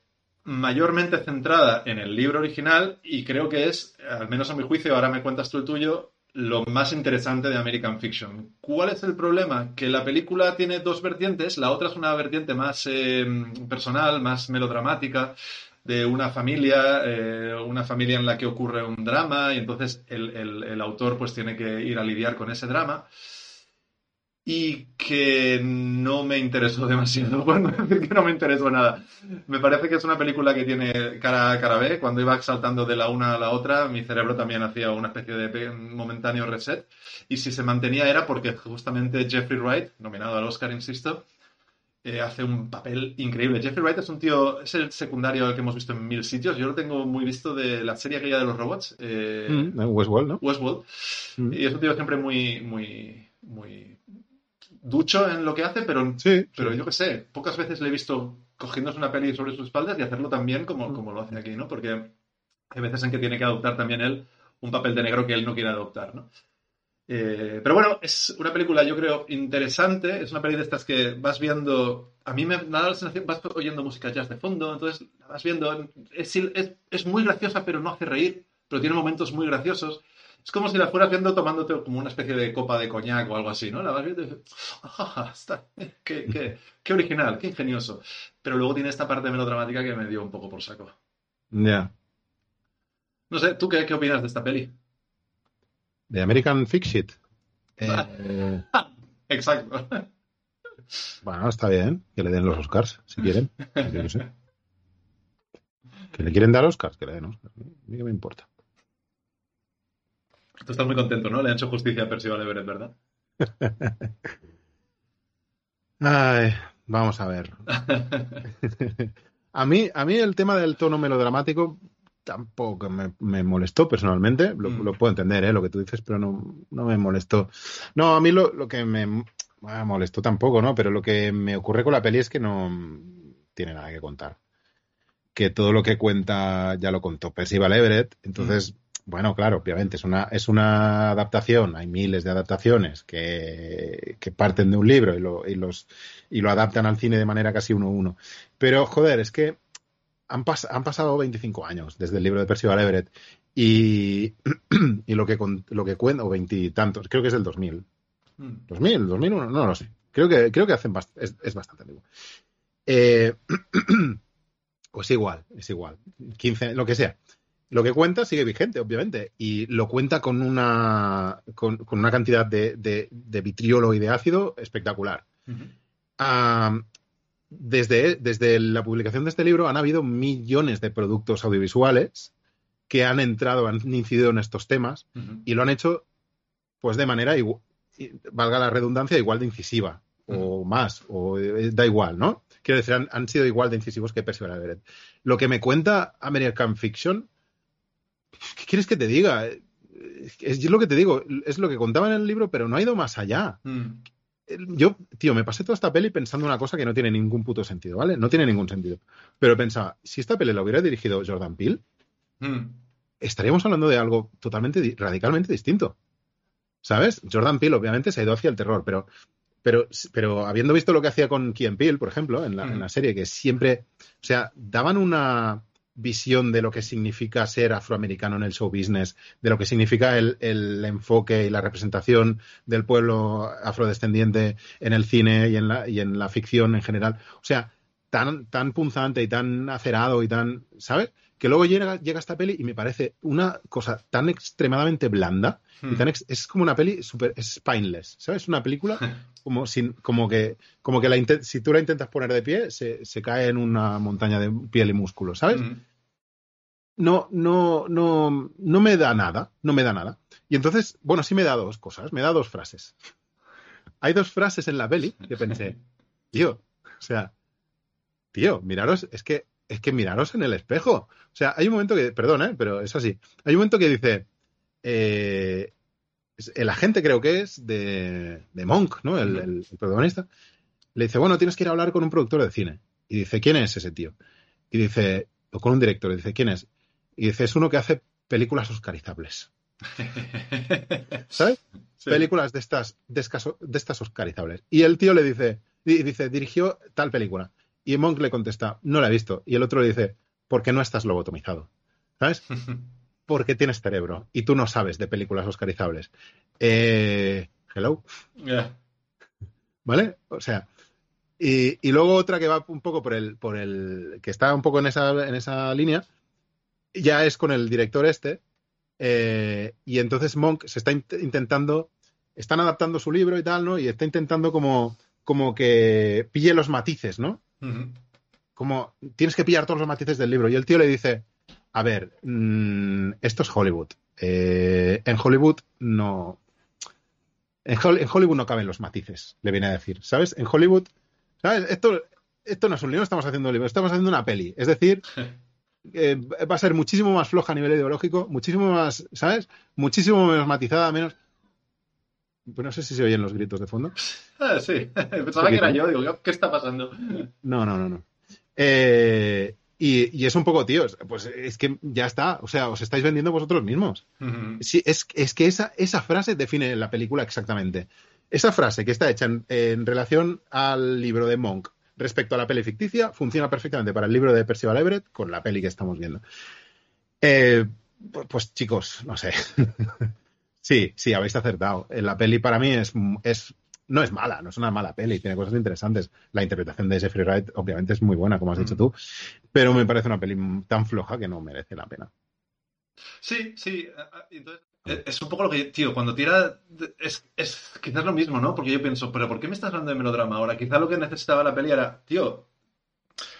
mayormente centrada en el libro original y creo que es, al menos a mi juicio, ahora me cuentas tú el tuyo, lo más interesante de American Fiction. ¿Cuál es el problema? Que la película tiene dos vertientes, la otra es una vertiente más eh, personal, más melodramática, de una familia, eh, una familia en la que ocurre un drama y entonces el, el- el autor pues tiene que ir a lidiar con ese drama y que no me interesó (laughs) demasiado. Bueno, decir que no me interesó nada. Me parece que es una película que tiene cara A, cara B. Cuando iba saltando de la una a la otra, mi cerebro también hacía una especie de momentáneo reset. Y si se mantenía era porque justamente Jeffrey Wright, nominado al Oscar, insisto, eh, hace un papel increíble. Jeffrey Wright es un tío, es el secundario que hemos visto en mil ssitios. Yo lo tengo muy visto de la serie aquella de los robots. eh, Mm, Westworld, ¿no? Westworld. Mm. Y es un tío siempre muy, muy, muy ducho en lo que hace, pero, Sí, pero sí. yo qué sé, pocas veces le he visto cogiéndose una peli sobre sus espaldas y hacerlo tan bien como, como lo hace aquí, ¿no? Porque hay veces en que tiene que adoptar también él un papel de negro que él no quiere adoptar, ¿no? Eh, pero bueno, es una película, yo creo, interesante. Es una peli de estas que vas viendo. A mí me da la sensación, vas oyendo música jazz de fondo, entonces vas viendo. Es, es, es muy graciosa, pero no hace reír, pero tiene momentos muy graciosos. Es como si la fueras viendo tomándote como una especie de copa de coñac o algo así, ¿no? La vas viendo y dices, "Ah, está, qué, qué, qué original, qué ingenioso. Pero luego tiene esta parte melodramática que me dio un poco por saco. Ya. No sé, ¿tú qué, qué opinas de esta peli? De American Fiction. (laughs) Eh, Exacto. bueno, está bien. Que le den los Oscars, si quieren. Yo qué sé. (laughs) Que le quieren dar Oscars, que le den Oscars. A mí qué me importa. Tú estás muy contento, ¿no? Le han hecho justicia a Percival Everett, ¿verdad? (laughs) Ay, vamos a ver. (laughs) a, mí, a mí el tema del tono melodramático tampoco me, me molestó personalmente. Lo, Mm. lo puedo entender, ¿eh? lo que tú dices, pero no, no me molestó. No, a mí lo, lo que me bueno, molestó tampoco, ¿no? Pero lo que me ocurre con la peli es que no tiene nada que contar. Que todo lo que cuenta ya lo contó Percival Everett. Entonces, Bueno, claro, obviamente, es una, es una adaptación, hay miles de adaptaciones que, que parten de un libro y lo, y, los, y lo adaptan al cine de manera casi uno a uno. Pero, joder, es que han, pas- han pasado 25 años desde el libro de Percival Everett y, (clears throat) y lo que, con- lo que cuenta, o veintitantos, creo que es del 2000. Mm. 2000, 2001, no lo sé. Creo que, creo que hacen bast- es, es bastante antiguo. Eh, (clears throat) pues igual, es igual. 15, lo que sea. Lo que cuenta sigue vigente, obviamente, y lo cuenta con una, con, con una cantidad de, de- de vitriolo y de ácido espectacular. Desde, desde la publicación de este libro han habido millones de productos audiovisuales que han entrado, han incidido en estos temas y lo han hecho pues de manera valga la redundancia igual de incisiva o más o eh, da igual no quiero decir han, han sido igual de incisivos que Percival Everett lo que me cuenta American Fiction ¿qué quieres que te diga? Es, lo que te digo es lo que contaba en el libro pero no ha ido más allá Mm. yo, tío, me pasé toda esta peli pensando una cosa que no tiene ningún puto sentido, ¿vale? No tiene ningún sentido. Pero pensaba, si esta peli la hubiera dirigido Jordan Peele, Mm. estaríamos hablando de algo totalmente, di- radicalmente distinto. ¿Sabes? Jordan Peele obviamente se ha ido hacia el terror, pero, pero, pero habiendo visto lo que hacía con Key Peele, por ejemplo, en la, Mm. en la serie, que siempre, o sea, daban una visión de lo que significa ser afroamericano en el show business, de lo que significa el, el enfoque y la representación del pueblo afrodescendiente en el cine y en la, y en la ficción en general. O sea, tan, tan punzante y tan acerado y tan, ¿sabes? Que luego llega, llega esta peli y me parece una cosa tan extremadamente blanda y tan ex- es como una peli super es spineless, ¿sabes? Una película (laughs) como sin como que como que la si tú la intentas poner de pie se, se cae en una montaña de piel y músculo, ¿sabes? Mm. no, no, no, no me da nada, no me da nada. Y entonces, bueno, sí me da dos cosas, me da dos frases. Hay dos frases en la peli que pensé, (laughs) tío, o sea, tío, miraros, es que, es que miraros en el espejo. O sea, hay un momento que, perdón, ¿eh? pero es así. Hay un momento que dice, eh, el agente creo que es de, de Monk, ¿no? El, el- el protagonista. Le dice, bueno, tienes que ir a hablar con un productor de cine. Y dice, ¿quién es ese tío? Y dice, o con un director, y dice, ¿quién es? Y dice, es uno que hace películas oscarizables. (laughs) ¿Sabes? Sí. Películas de estas, de, escaso- de estas oscarizables. Y el tío le dice, y dice, dirigió tal película. Y Monk le contesta, no la he visto. Y el otro le dice, porque no estás lobotomizado. ¿Sabes? (laughs) Porque tienes cerebro y tú no sabes de películas oscarizables. Eh, hello. Ya. ¿Vale? O sea, y, y luego otra que va un poco por el, por el, que está un poco en esa, en esa línea, ya es con el director este, eh, y entonces Monk se está int- intentando, están adaptando su libro y tal, ¿no? Y está intentando como, como que pille los matices, ¿no? Como tienes que pillar todos los matices del libro. Y el tío le dice, a ver, mm, esto es Hollywood. Eh, en Hollywood no... En, Hol- en Hollywood no caben los matices, le viene a decir. ¿Sabes? En Hollywood, ¿sabes? Esto, esto no es un libro, estamos haciendo un libro, estamos haciendo una peli. Es decir, (laughs) eh, va a ser muchísimo más floja a nivel ideológico, muchísimo más, ¿sabes? Muchísimo menos matizada, menos... Pues no sé si se oyen los gritos de fondo. (laughs) Ah, sí. (laughs) Pensaba que era yo. Digo, ¿qué está pasando? (laughs) No, no, no, no. Eh, y, y es un poco, tíos, pues es que ya está. O sea, os estáis vendiendo vosotros mismos. Sí, es, es que esa, esa frase define la película exactamente. Esa frase que está hecha en, en relación al libro de Monk respecto a la peli ficticia funciona perfectamente para el libro de Percival Everett con la peli que estamos viendo. Eh, pu- pues chicos, no sé. Sí, sí, habéis acertado. Eh, La peli para mí es, es no es mala, no es una mala peli, tiene cosas interesantes. La interpretación de Jeffrey Wright obviamente es muy buena, como has dicho Mm. tú, pero me parece una peli tan floja que no merece la pena. Sí, sí. ah, ah, Entonces, eh, es un poco lo que, tío, cuando tira. Es, es quizás lo mismo, ¿no? Porque yo pienso, ¿pero por qué me estás hablando de melodrama ahora? Quizás lo que necesitaba la peli era, tío,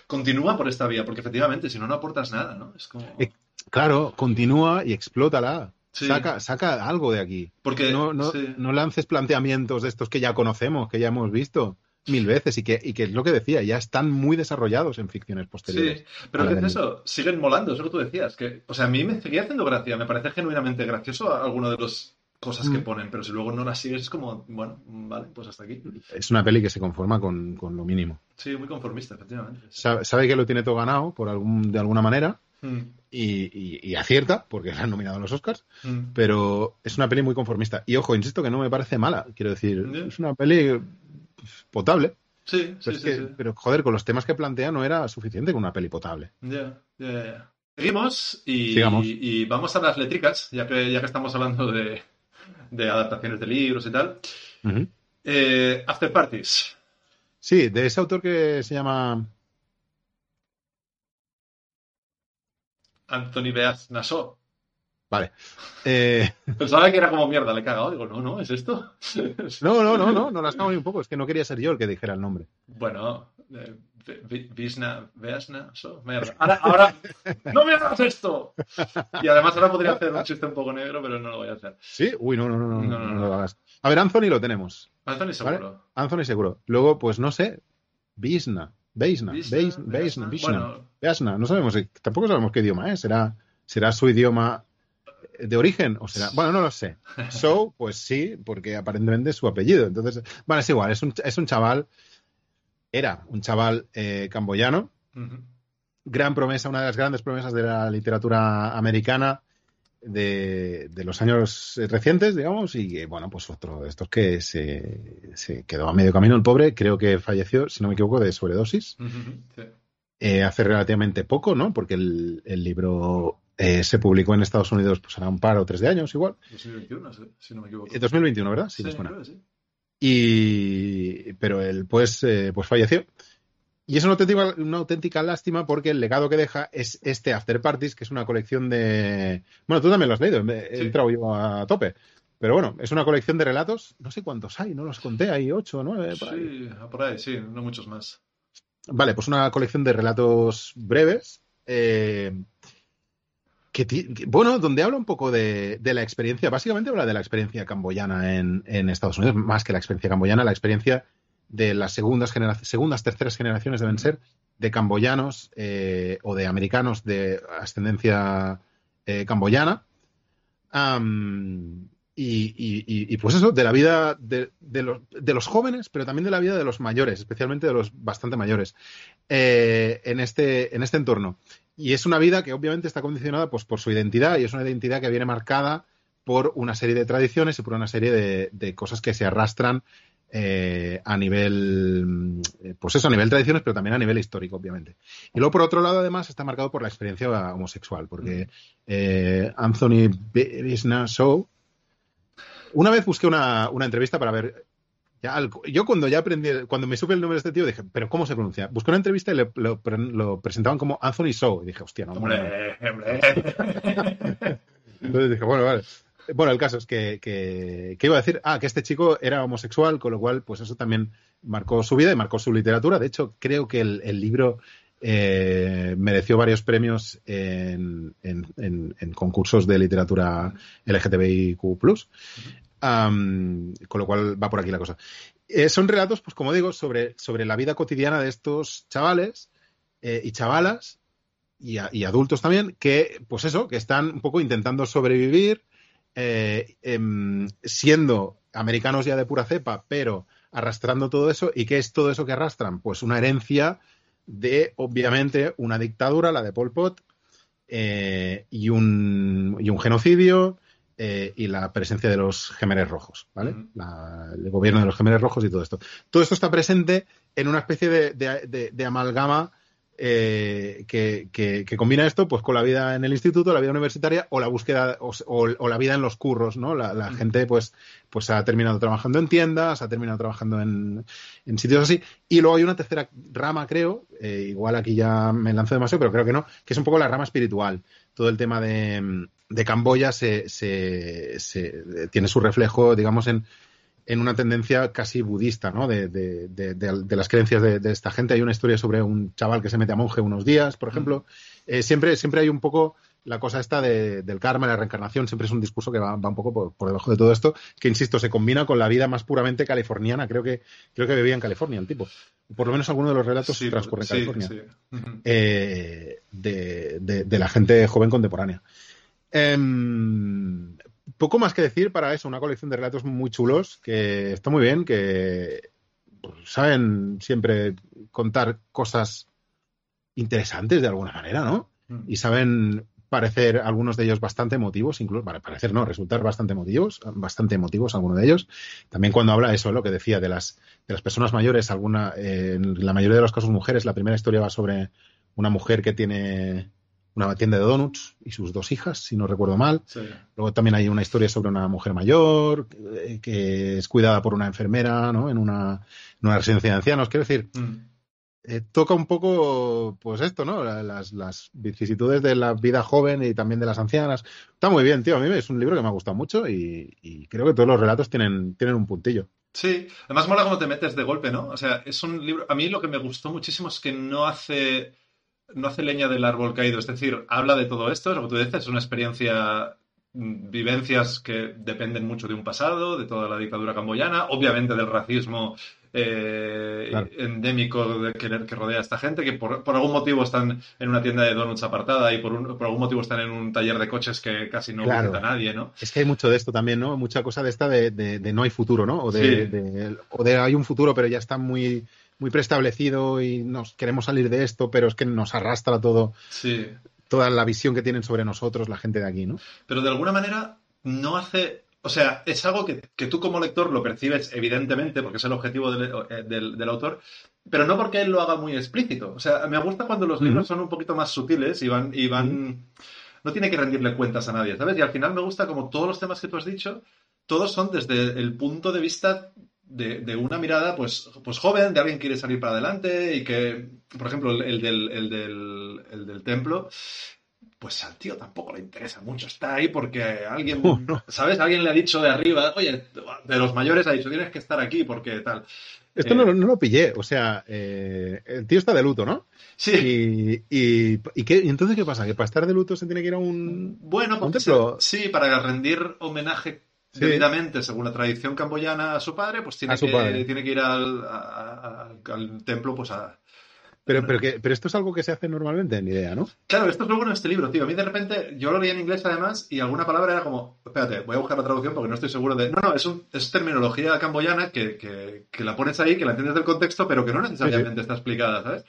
continúa por esta vía, porque efectivamente, si no, no aportas nada, ¿no? Es como. Eh, Claro, continúa y explótala. Sí. Saca, saca algo de aquí. Porque. No, no, sí. no lances planteamientos de estos que ya conocemos, que ya hemos visto mil veces y que, y que es lo que decía, ya están muy desarrollados en ficciones posteriores. Sí, pero a la ¿qué es eso? Siguen molando, eso que tú decías. Que, o sea, a mí me seguía haciendo gracia, me parece genuinamente gracioso alguno de las cosas que Mm. ponen, pero si luego no las sigues es como, bueno, vale, pues hasta aquí. Es una peli que se conforma con, con lo mínimo. Sí, muy conformista, efectivamente. Sabe, sabe que lo tiene todo ganado por algún, de alguna manera Mm, y, y- y acierta, porque la han nominado a los Oscars, mm. pero es una peli muy conformista. Y ojo, insisto que no me parece mala, quiero decir, es una peli pues, potable. Sí, sí, Pero, es sí, que- sí. pero, joder, con los temas que plantea no era suficiente con una peli potable. Ya, ya, ya. Seguimos y, Sigamos. y vamos a las letricas, ya que, ya que estamos hablando de, de adaptaciones de libros y tal. Eh, After Parties. Sí, de ese autor que se llama. Anthony Beaz Nassau. Vale. (laughs) Eh, Pensaba que era como mierda, le he cagado. Digo, no, no, ¿es esto? (laughs) no, no, no, no, no las cago ni un poco. Es que no quería ser yo el que dijera el nombre. Bueno, eh, Visna, Beaz Nassau. Mierda. Ahora, ahora, ¡no me hagas esto! Y además ahora podría hacer un chiste un poco negro, pero no lo voy a hacer. ¿Sí? Uy, no, no, no, no, No, lo hagas. A ver, Anthony lo tenemos. Anthony seguro. Anthony seguro. Luego, pues no sé. Beisna. Visna, Beisna. Beazna. Beisna. Bisna. No sabemos. eh, Tampoco sabemos qué idioma es. ¿Será, será su idioma de origen o será. Bueno, no lo sé. So, pues sí, porque aparentemente es su apellido. Entonces, bueno, es igual. Es un, es un chaval. Era un chaval eh, camboyano gran promesa, una de las grandes promesas de la literatura americana de, de los años recientes, digamos, y que, bueno, pues otro de estos que se, se quedó a medio camino el pobre, creo que falleció, si no me equivoco, de sobredosis, sí. Eh, hace relativamente poco, ¿no? Porque el, el libro eh, se publicó en Estados Unidos, pues hará un par o tres de años igual. 2021, sí, si no me equivoco. Eh, 2021, ¿verdad? Sí, Sí, creo sí. Y, pero él pues, eh, pues falleció. Y es una auténtica, una auténtica lástima porque el legado que deja es este After Parties, que es una colección de... Bueno, tú también lo has leído, he entrado yo a tope. Pero bueno, es una colección de relatos, no sé cuántos hay, no los conté, hay ocho o nueve. Sí, por ahí, sí, no muchos más. Vale, pues una colección de relatos breves. eh, que, bueno, donde habla un poco de, de la experiencia, básicamente habla de la experiencia camboyana en, en Estados Unidos, más que la experiencia camboyana, la experiencia de las segundas segundas, terceras generaciones deben ser de camboyanos eh, o de americanos de ascendencia eh, camboyana. Am, y, y- y- pues eso, de la vida de, de los, de los jóvenes, pero también de la vida de los mayores, especialmente de los bastante mayores, eh, en, este, en este entorno. Y es una vida que obviamente está condicionada pues, por su identidad y es una identidad que viene marcada por una serie de tradiciones y por una serie de, de cosas que se arrastran eh, a nivel, mm, eh, pues eso, a nivel tradiciones, pero también a nivel histórico, obviamente. Y luego, por otro lado, además, está marcado por la experiencia homosexual, porque eh, Anthony Bisna Shaw, una vez busqué una, una entrevista para ver. Ya, yo cuando ya aprendí, cuando me supe el nombre de este tío, dije, ¿pero cómo se pronuncia? Busqué una entrevista y le- lo, pre- lo presentaban como Anthony Shaw. Y dije, hostia, no. Hombre, hombre. (laughs) Entonces dije, bueno, vale. Bueno, el caso es que, que, que iba a decir, ah, que este chico era homosexual, con lo cual, pues eso también marcó su vida y marcó su literatura. De hecho, creo que el, el libro eh, mereció varios premios en, en- en- en concursos de literatura LGTBIQ+. Am, con lo cual va por aquí la cosa. Eh, son relatos, pues como digo, sobre, sobre la vida cotidiana de estos chavales eh, y chavalas y, adultos también, que, pues eso, que están un poco intentando sobrevivir, em, siendo americanos ya de pura cepa, pero arrastrando todo eso. ¿Y qué es todo eso que arrastran? Pues una herencia de, obviamente, una dictadura, la de Pol Pot, eh, y, un, y un genocidio. eh, y la presencia de los gemeres rojos, ¿vale? La- el gobierno de los gemeres rojos y todo esto. Todo esto está presente en una especie de- de amalgama eh, que, que- que combina esto pues con la vida en el instituto, la vida universitaria o la búsqueda o, o- o la vida en los curros, ¿no? La, la Mm. gente pues, pues ha terminado trabajando en tiendas, ha terminado trabajando en, en sitios así. Y luego hay una tercera rama, creo, eh, igual aquí ya me lanzo demasiado, pero creo que no, que es un poco la rama espiritual. Todo el tema de, de Camboya se, se- se- tiene su reflejo, digamos, en, en una tendencia casi budista, ¿no? De, de- de- de- las creencias de, esta gente. Hay una historia sobre un chaval que se mete a monje unos días, por ejemplo. Eh, siempre, siempre hay un poco la cosa esta de- del karma, la reencarnación, siempre es un discurso que va, va un poco por, por debajo de todo esto, que insisto, se combina con la vida más puramente californiana. Creo que, creo que vivía en California el tipo. Por lo menos alguno de los relatos Sí, transcurre en sí, California. sí. Ujú. Eh, de, de- de la gente joven contemporánea. Em, poco más que decir para eso, una colección de relatos muy chulos, que está muy bien, que pues, saben siempre contar cosas interesantes de alguna manera, ¿no? Mm. y saben parecer algunos de ellos bastante emotivos, incluso, para parecer no, resultar bastante emotivos, bastante emotivos algunos de ellos. También cuando habla eso, lo que decía de las, de las personas mayores, alguna, eh, en la mayoría de los casos mujeres, la primera historia va sobre una mujer que tiene una tienda de donuts y sus dos hijas, si no recuerdo mal. Sí. Luego también hay una historia sobre una mujer mayor eh, que es cuidada por una enfermera, ¿no? En una, en una residencia de ancianos. Quiero decir, Mm. eh, toca un poco, pues esto, ¿no? La- Las, las vicisitudes de la vida joven y también de las ancianas. Está muy bien, tío. A mí es un libro que me ha gustado mucho y, y creo que todos los relatos tienen, tienen un puntillo. Sí, además mola cómo te metes de golpe, ¿no? O sea, es un libro. A mí lo que me gustó muchísimo es que no hace, no hace leña del árbol caído. Es decir, habla de todo esto, es lo que tú dices, es una experiencia, mm, vivencias que dependen mucho de un pasado, de toda la dictadura camboyana, obviamente del racismo eh, Claro. endémico de que, que rodea a esta gente, que por, por algún motivo están en una tienda de donuts apartada y por, un- por algún motivo están en un taller de coches que casi no Claro. visita nadie, ¿no? Es que hay mucho de esto también, ¿no? Mucha cosa de esta de, de- de no hay futuro, ¿no? O de, Sí. de- o de hay un futuro, pero ya está muy, muy preestablecido y nos queremos salir de esto, pero es que nos arrastra todo, Sí. toda la visión que tienen sobre nosotros la gente de aquí, ¿no? pero de alguna manera no hace. O sea, es algo que, que tú como lector lo percibes evidentemente, porque es el objetivo del, eh, del- del autor, pero no porque él lo haga muy explícito. O sea, me gusta cuando los libros son un poquito más sutiles y van. Y van No tiene que rendirle cuentas a nadie, ¿sabes? Y al final me gusta como todos los temas que tú has dicho, todos son desde el punto de vista de, de una mirada pues, pues joven, de alguien que quiere salir para adelante y que, por ejemplo, el, el del, el del- el del templo, pues al tío tampoco le interesa mucho. Está ahí porque alguien, (laughs) no. ¿sabes? Alguien le ha dicho de arriba, oye, de los mayores ha dicho, tienes que estar aquí porque tal. Esto Eh. no, no lo pillé, o sea, eh, el tío está de luto, ¿no? Sí, Y, y, ¿y qué- y entonces qué pasa? ¿Que para estar de luto se tiene que ir a un... bueno, un porque templo? se- sí, para rendir homenaje. Debidamente, según la tradición camboyana, a su padre, pues tiene, A que, padre. tiene que ir al, a- a- al templo, pues a, Pero, pero, que, pero esto es algo que se hace normalmente, ni idea, ¿no? Claro, esto es lo bueno de este libro, tío. A mí de repente, yo lo leí en inglés además y alguna palabra era como, espérate, voy a buscar la traducción porque no estoy seguro de... No, no, es, un- es terminología camboyana que, que- que la pones ahí, que la entiendes del contexto, pero que no necesariamente está explicada, ¿sabes?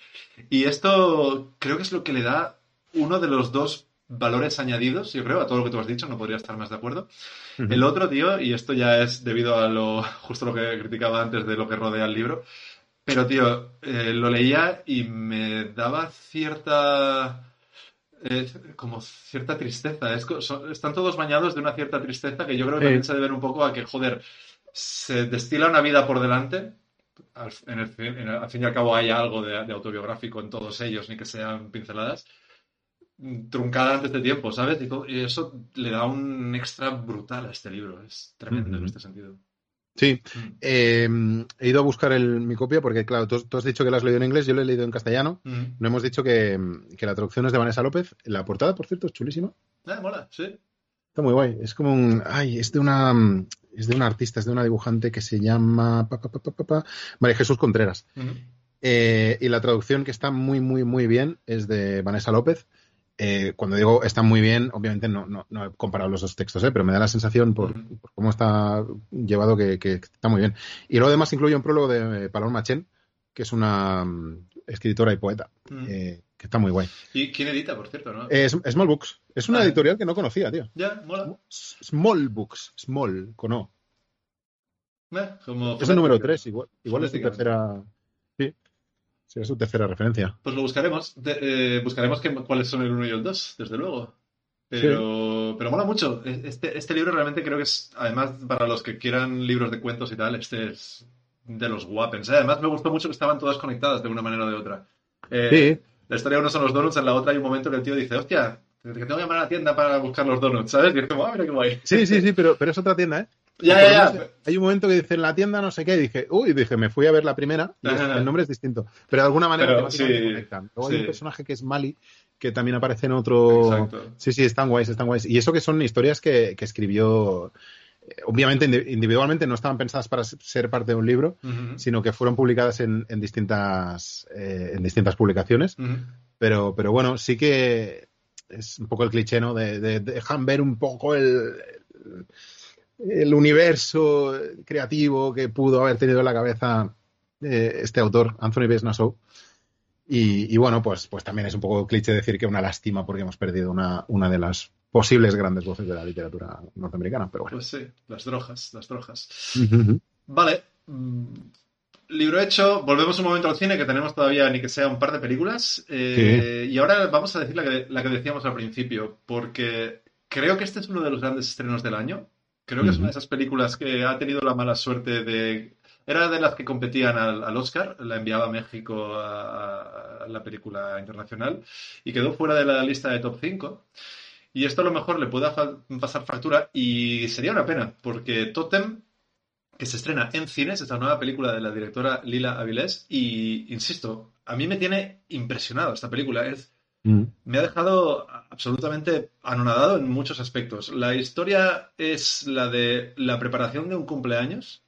Y esto creo que es lo que le da uno de los dos valores añadidos, yo creo, a todo lo que tú has dicho, no podría estar más de acuerdo. El otro, tío, y esto ya es debido a lo (laughs) justo lo que criticaba antes de lo que rodea el libro, pero, tío, eh, lo leía y me daba cierta... eh, como cierta tristeza. Es co- son- están todos bañados de una cierta tristeza que yo creo que también se deben un poco a que, joder, se destila una vida por delante. Al, en el fin, en el- al fin y al cabo hay algo de, de autobiográfico en todos ellos, ni que sean pinceladas. Truncada antes de tiempo, ¿sabes? Y, eso le da un extra brutal a este libro. Es tremendo en este sentido. Sí, Mm. eh, he ido a buscar el- mi copia porque, claro, tú, tú has dicho que la has leído en inglés, yo lo he leído en castellano. Mm. No hemos dicho que, que la traducción es de Vanessa López. La portada, por cierto, es chulísima. Ah, mola, sí. Está muy guay. Es como un. Ay, es de una. Es de una artista, es de una dibujante que se llama. pa, María Jesús Contreras. Eh, y la traducción que está muy, muy, muy bien es de Vanessa López. Eh, cuando digo está muy bien, obviamente no, no, no he comparado los dos textos, ¿eh? pero me da la sensación por, cómo está llevado que, que está muy bien. Y luego además incluye un prólogo de eh, Paloma Chen, que es una mm, escritora y poeta, Mm. eh, que está muy guay. ¿Y quién edita, por cierto, no? Es Small Books. Es una Ah. editorial que no conocía, tío. Ya, mola. Small Books. Small, con O. Como Es el número 3, igual, igual es Fonética. tercera. Sí. Sí, es su tercera referencia. Pues lo buscaremos. De- eh, buscaremos qué- cuáles son el 1 y el 2, desde luego. Pero, pero mola mucho. E- Este, este libro realmente creo que es, además, para los que quieran libros de cuentos y tal, este es de los guapens. ¿eh? Además, me gustó mucho que estaban todas conectadas de una manera o de otra. Eh, Sí. La historia de uno son los donuts, en la otra hay un momento que el tío dice, hostia, que tengo que llamar a la tienda para buscar los donuts, ¿sabes? Y es como, ah, mira qué guay. Sí, sí, sí, pero, pero es otra tienda, ¿eh? Ya, ya, Hay un momento que dice en la tienda no sé qué, y dije, uy, dije, me fui a ver la primera, y es- Ajá. el nombre es distinto. Pero de alguna manera Pero, sí, conectan. Luego hay un personaje que es Mali, que también aparece en otro. Exacto. Sí, sí, están guays, están guays. Y eso que son historias que, que escribió. eh, Obviamente indi- individualmente no estaban pensadas para ser parte de un libro, sino que fueron publicadas en, en distintas eh, en distintas publicaciones. Pero, pero bueno, sí que es un poco el cliché, ¿no? De, de- de- dejan ver un poco el, el, el universo creativo que pudo haber tenido en la cabeza eh, este autor, Anthony B. Nassau. Y, y bueno, pues, pues también es un poco cliché decir que una lástima porque hemos perdido una, una de las posibles grandes voces de la literatura norteamericana, pero bueno. Pues sí, las drogas, las drogas. Vale. mm, Libro hecho, volvemos un momento al cine que tenemos todavía ni que sea un par de películas. eh, Y ahora vamos a decir la que, la que decíamos al principio, porque creo que este es uno de los grandes estrenos del año. Creo que es una de esas películas que ha tenido la mala suerte de... Era de las que competían al, al Oscar, la enviaba a México a, a la película internacional y quedó fuera de la lista de top 5. Y esto a lo mejor le pueda fa- pasar factura y sería una pena, porque Totem que se estrena en cines, esta nueva película de la directora Lila Avilés, y insisto, a mí me tiene impresionado esta película. Es, Mm. me ha dejado absolutamente anonadado en muchos aspectos. La historia es la de la preparación de un cumpleaños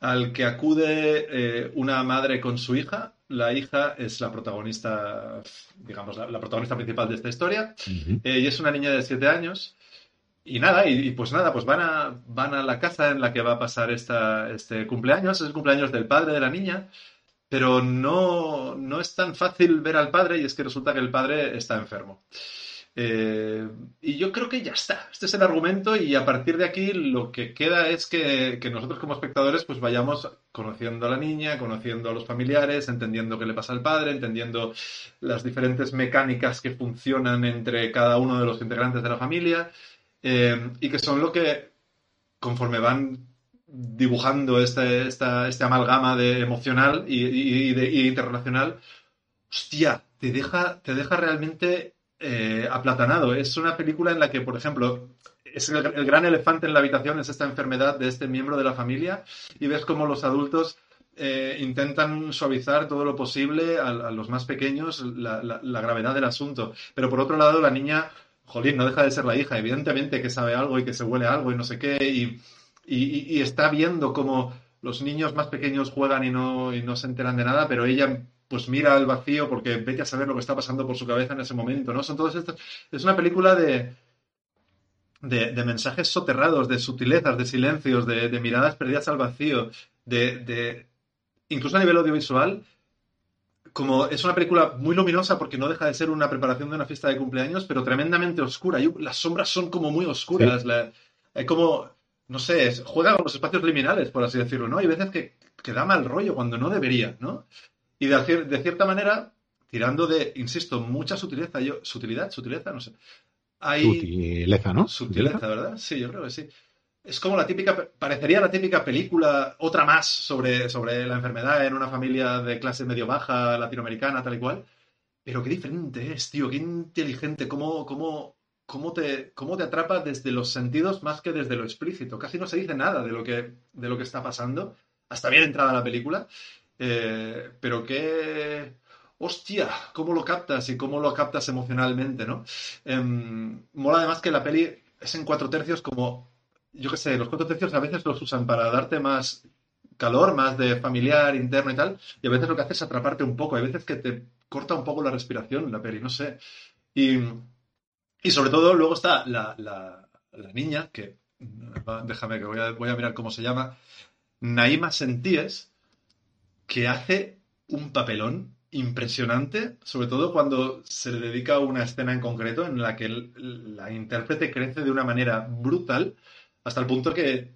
al que acude eh, una madre con su hija. La hija es la protagonista, digamos, la, la protagonista principal de esta historia. Eh, y es una niña de 7 años. Y nada, y, y pues nada, pues van a, van a la casa en la que va a pasar esta, este cumpleaños. Es el cumpleaños del padre de la niña. Pero no, no es tan fácil ver al padre y es que resulta que el padre está enfermo. Eh, y yo creo que ya está. Este es el argumento y a partir de aquí lo que queda es que, que nosotros como espectadores pues vayamos conociendo a la niña, conociendo a los familiares, entendiendo qué le pasa al padre, entendiendo las diferentes mecánicas que funcionan entre cada uno de los integrantes de la familia eh, y que son lo que conforme van dibujando este, esta, este amalgama de emocional y, y- de, interrelacional, hostia, te deja, te deja realmente eh, aplatanado. Es una película en la que, por ejemplo, es el, gran elefante en la habitación es esta enfermedad de este miembro de la familia y ves cómo los adultos eh, intentan suavizar todo lo posible a, los más pequeños la, la- la gravedad del asunto. Pero por otro lado, la niña, jolín, no deja de ser la hija. Evidentemente que sabe algo y que se huele algo y no sé qué. Y, y- y- y está viendo cómo los niños más pequeños juegan y no, y no se enteran de nada, pero ella pues mira al vacío porque vete a saber lo que está pasando por su cabeza en ese momento, ¿no? Son todos estos... Es una película de, de, de mensajes soterrados, de sutilezas, de silencios, de, de miradas perdidas al vacío, de, de- incluso a nivel audiovisual, como es una película muy luminosa porque no deja de ser una preparación de una fiesta de cumpleaños, pero tremendamente oscura. Las sombras son como muy oscuras. La- hay como, no sé, juega con los espacios liminales, por así decirlo, ¿no? Hay veces que, que da mal rollo cuando no debería, ¿no? Y de, cier- de cierta manera, tirando de, insisto, mucha sutileza, yo, sutilidad, sutileza, no sé. Hay, Sutileza, ¿no? Sutileza, ¿verdad? Sí, yo creo que sí. Es como la típica, parecería la típica película, otra más, sobre, sobre la enfermedad en una familia de clase medio baja, latinoamericana, tal y cual. Pero qué diferente es, tío, qué inteligente, cómo, cómo, cómo, te, cómo te atrapa desde los sentidos más que desde lo explícito. Casi no se dice nada de lo que, de lo que está pasando, hasta bien entrada la película. Eh, pero qué... Hostia, cómo lo captas y cómo lo captas emocionalmente, ¿no? Em, mola además que la peli es en cuatro tercios como, yo qué sé, los cuatro tercios a veces los usan para darte más calor, más de familiar, interno y tal, y a veces lo que hace es atraparte un poco, hay veces que te corta un poco la respiración la peli, no sé. Y, y sobre todo luego está la, la- la niña, que déjame que voy a, voy a mirar cómo se llama, Naima Sentíes, que hace un papelón impresionante, sobre todo cuando se le dedica una escena en concreto en la que la intérprete crece de una manera brutal, hasta el punto que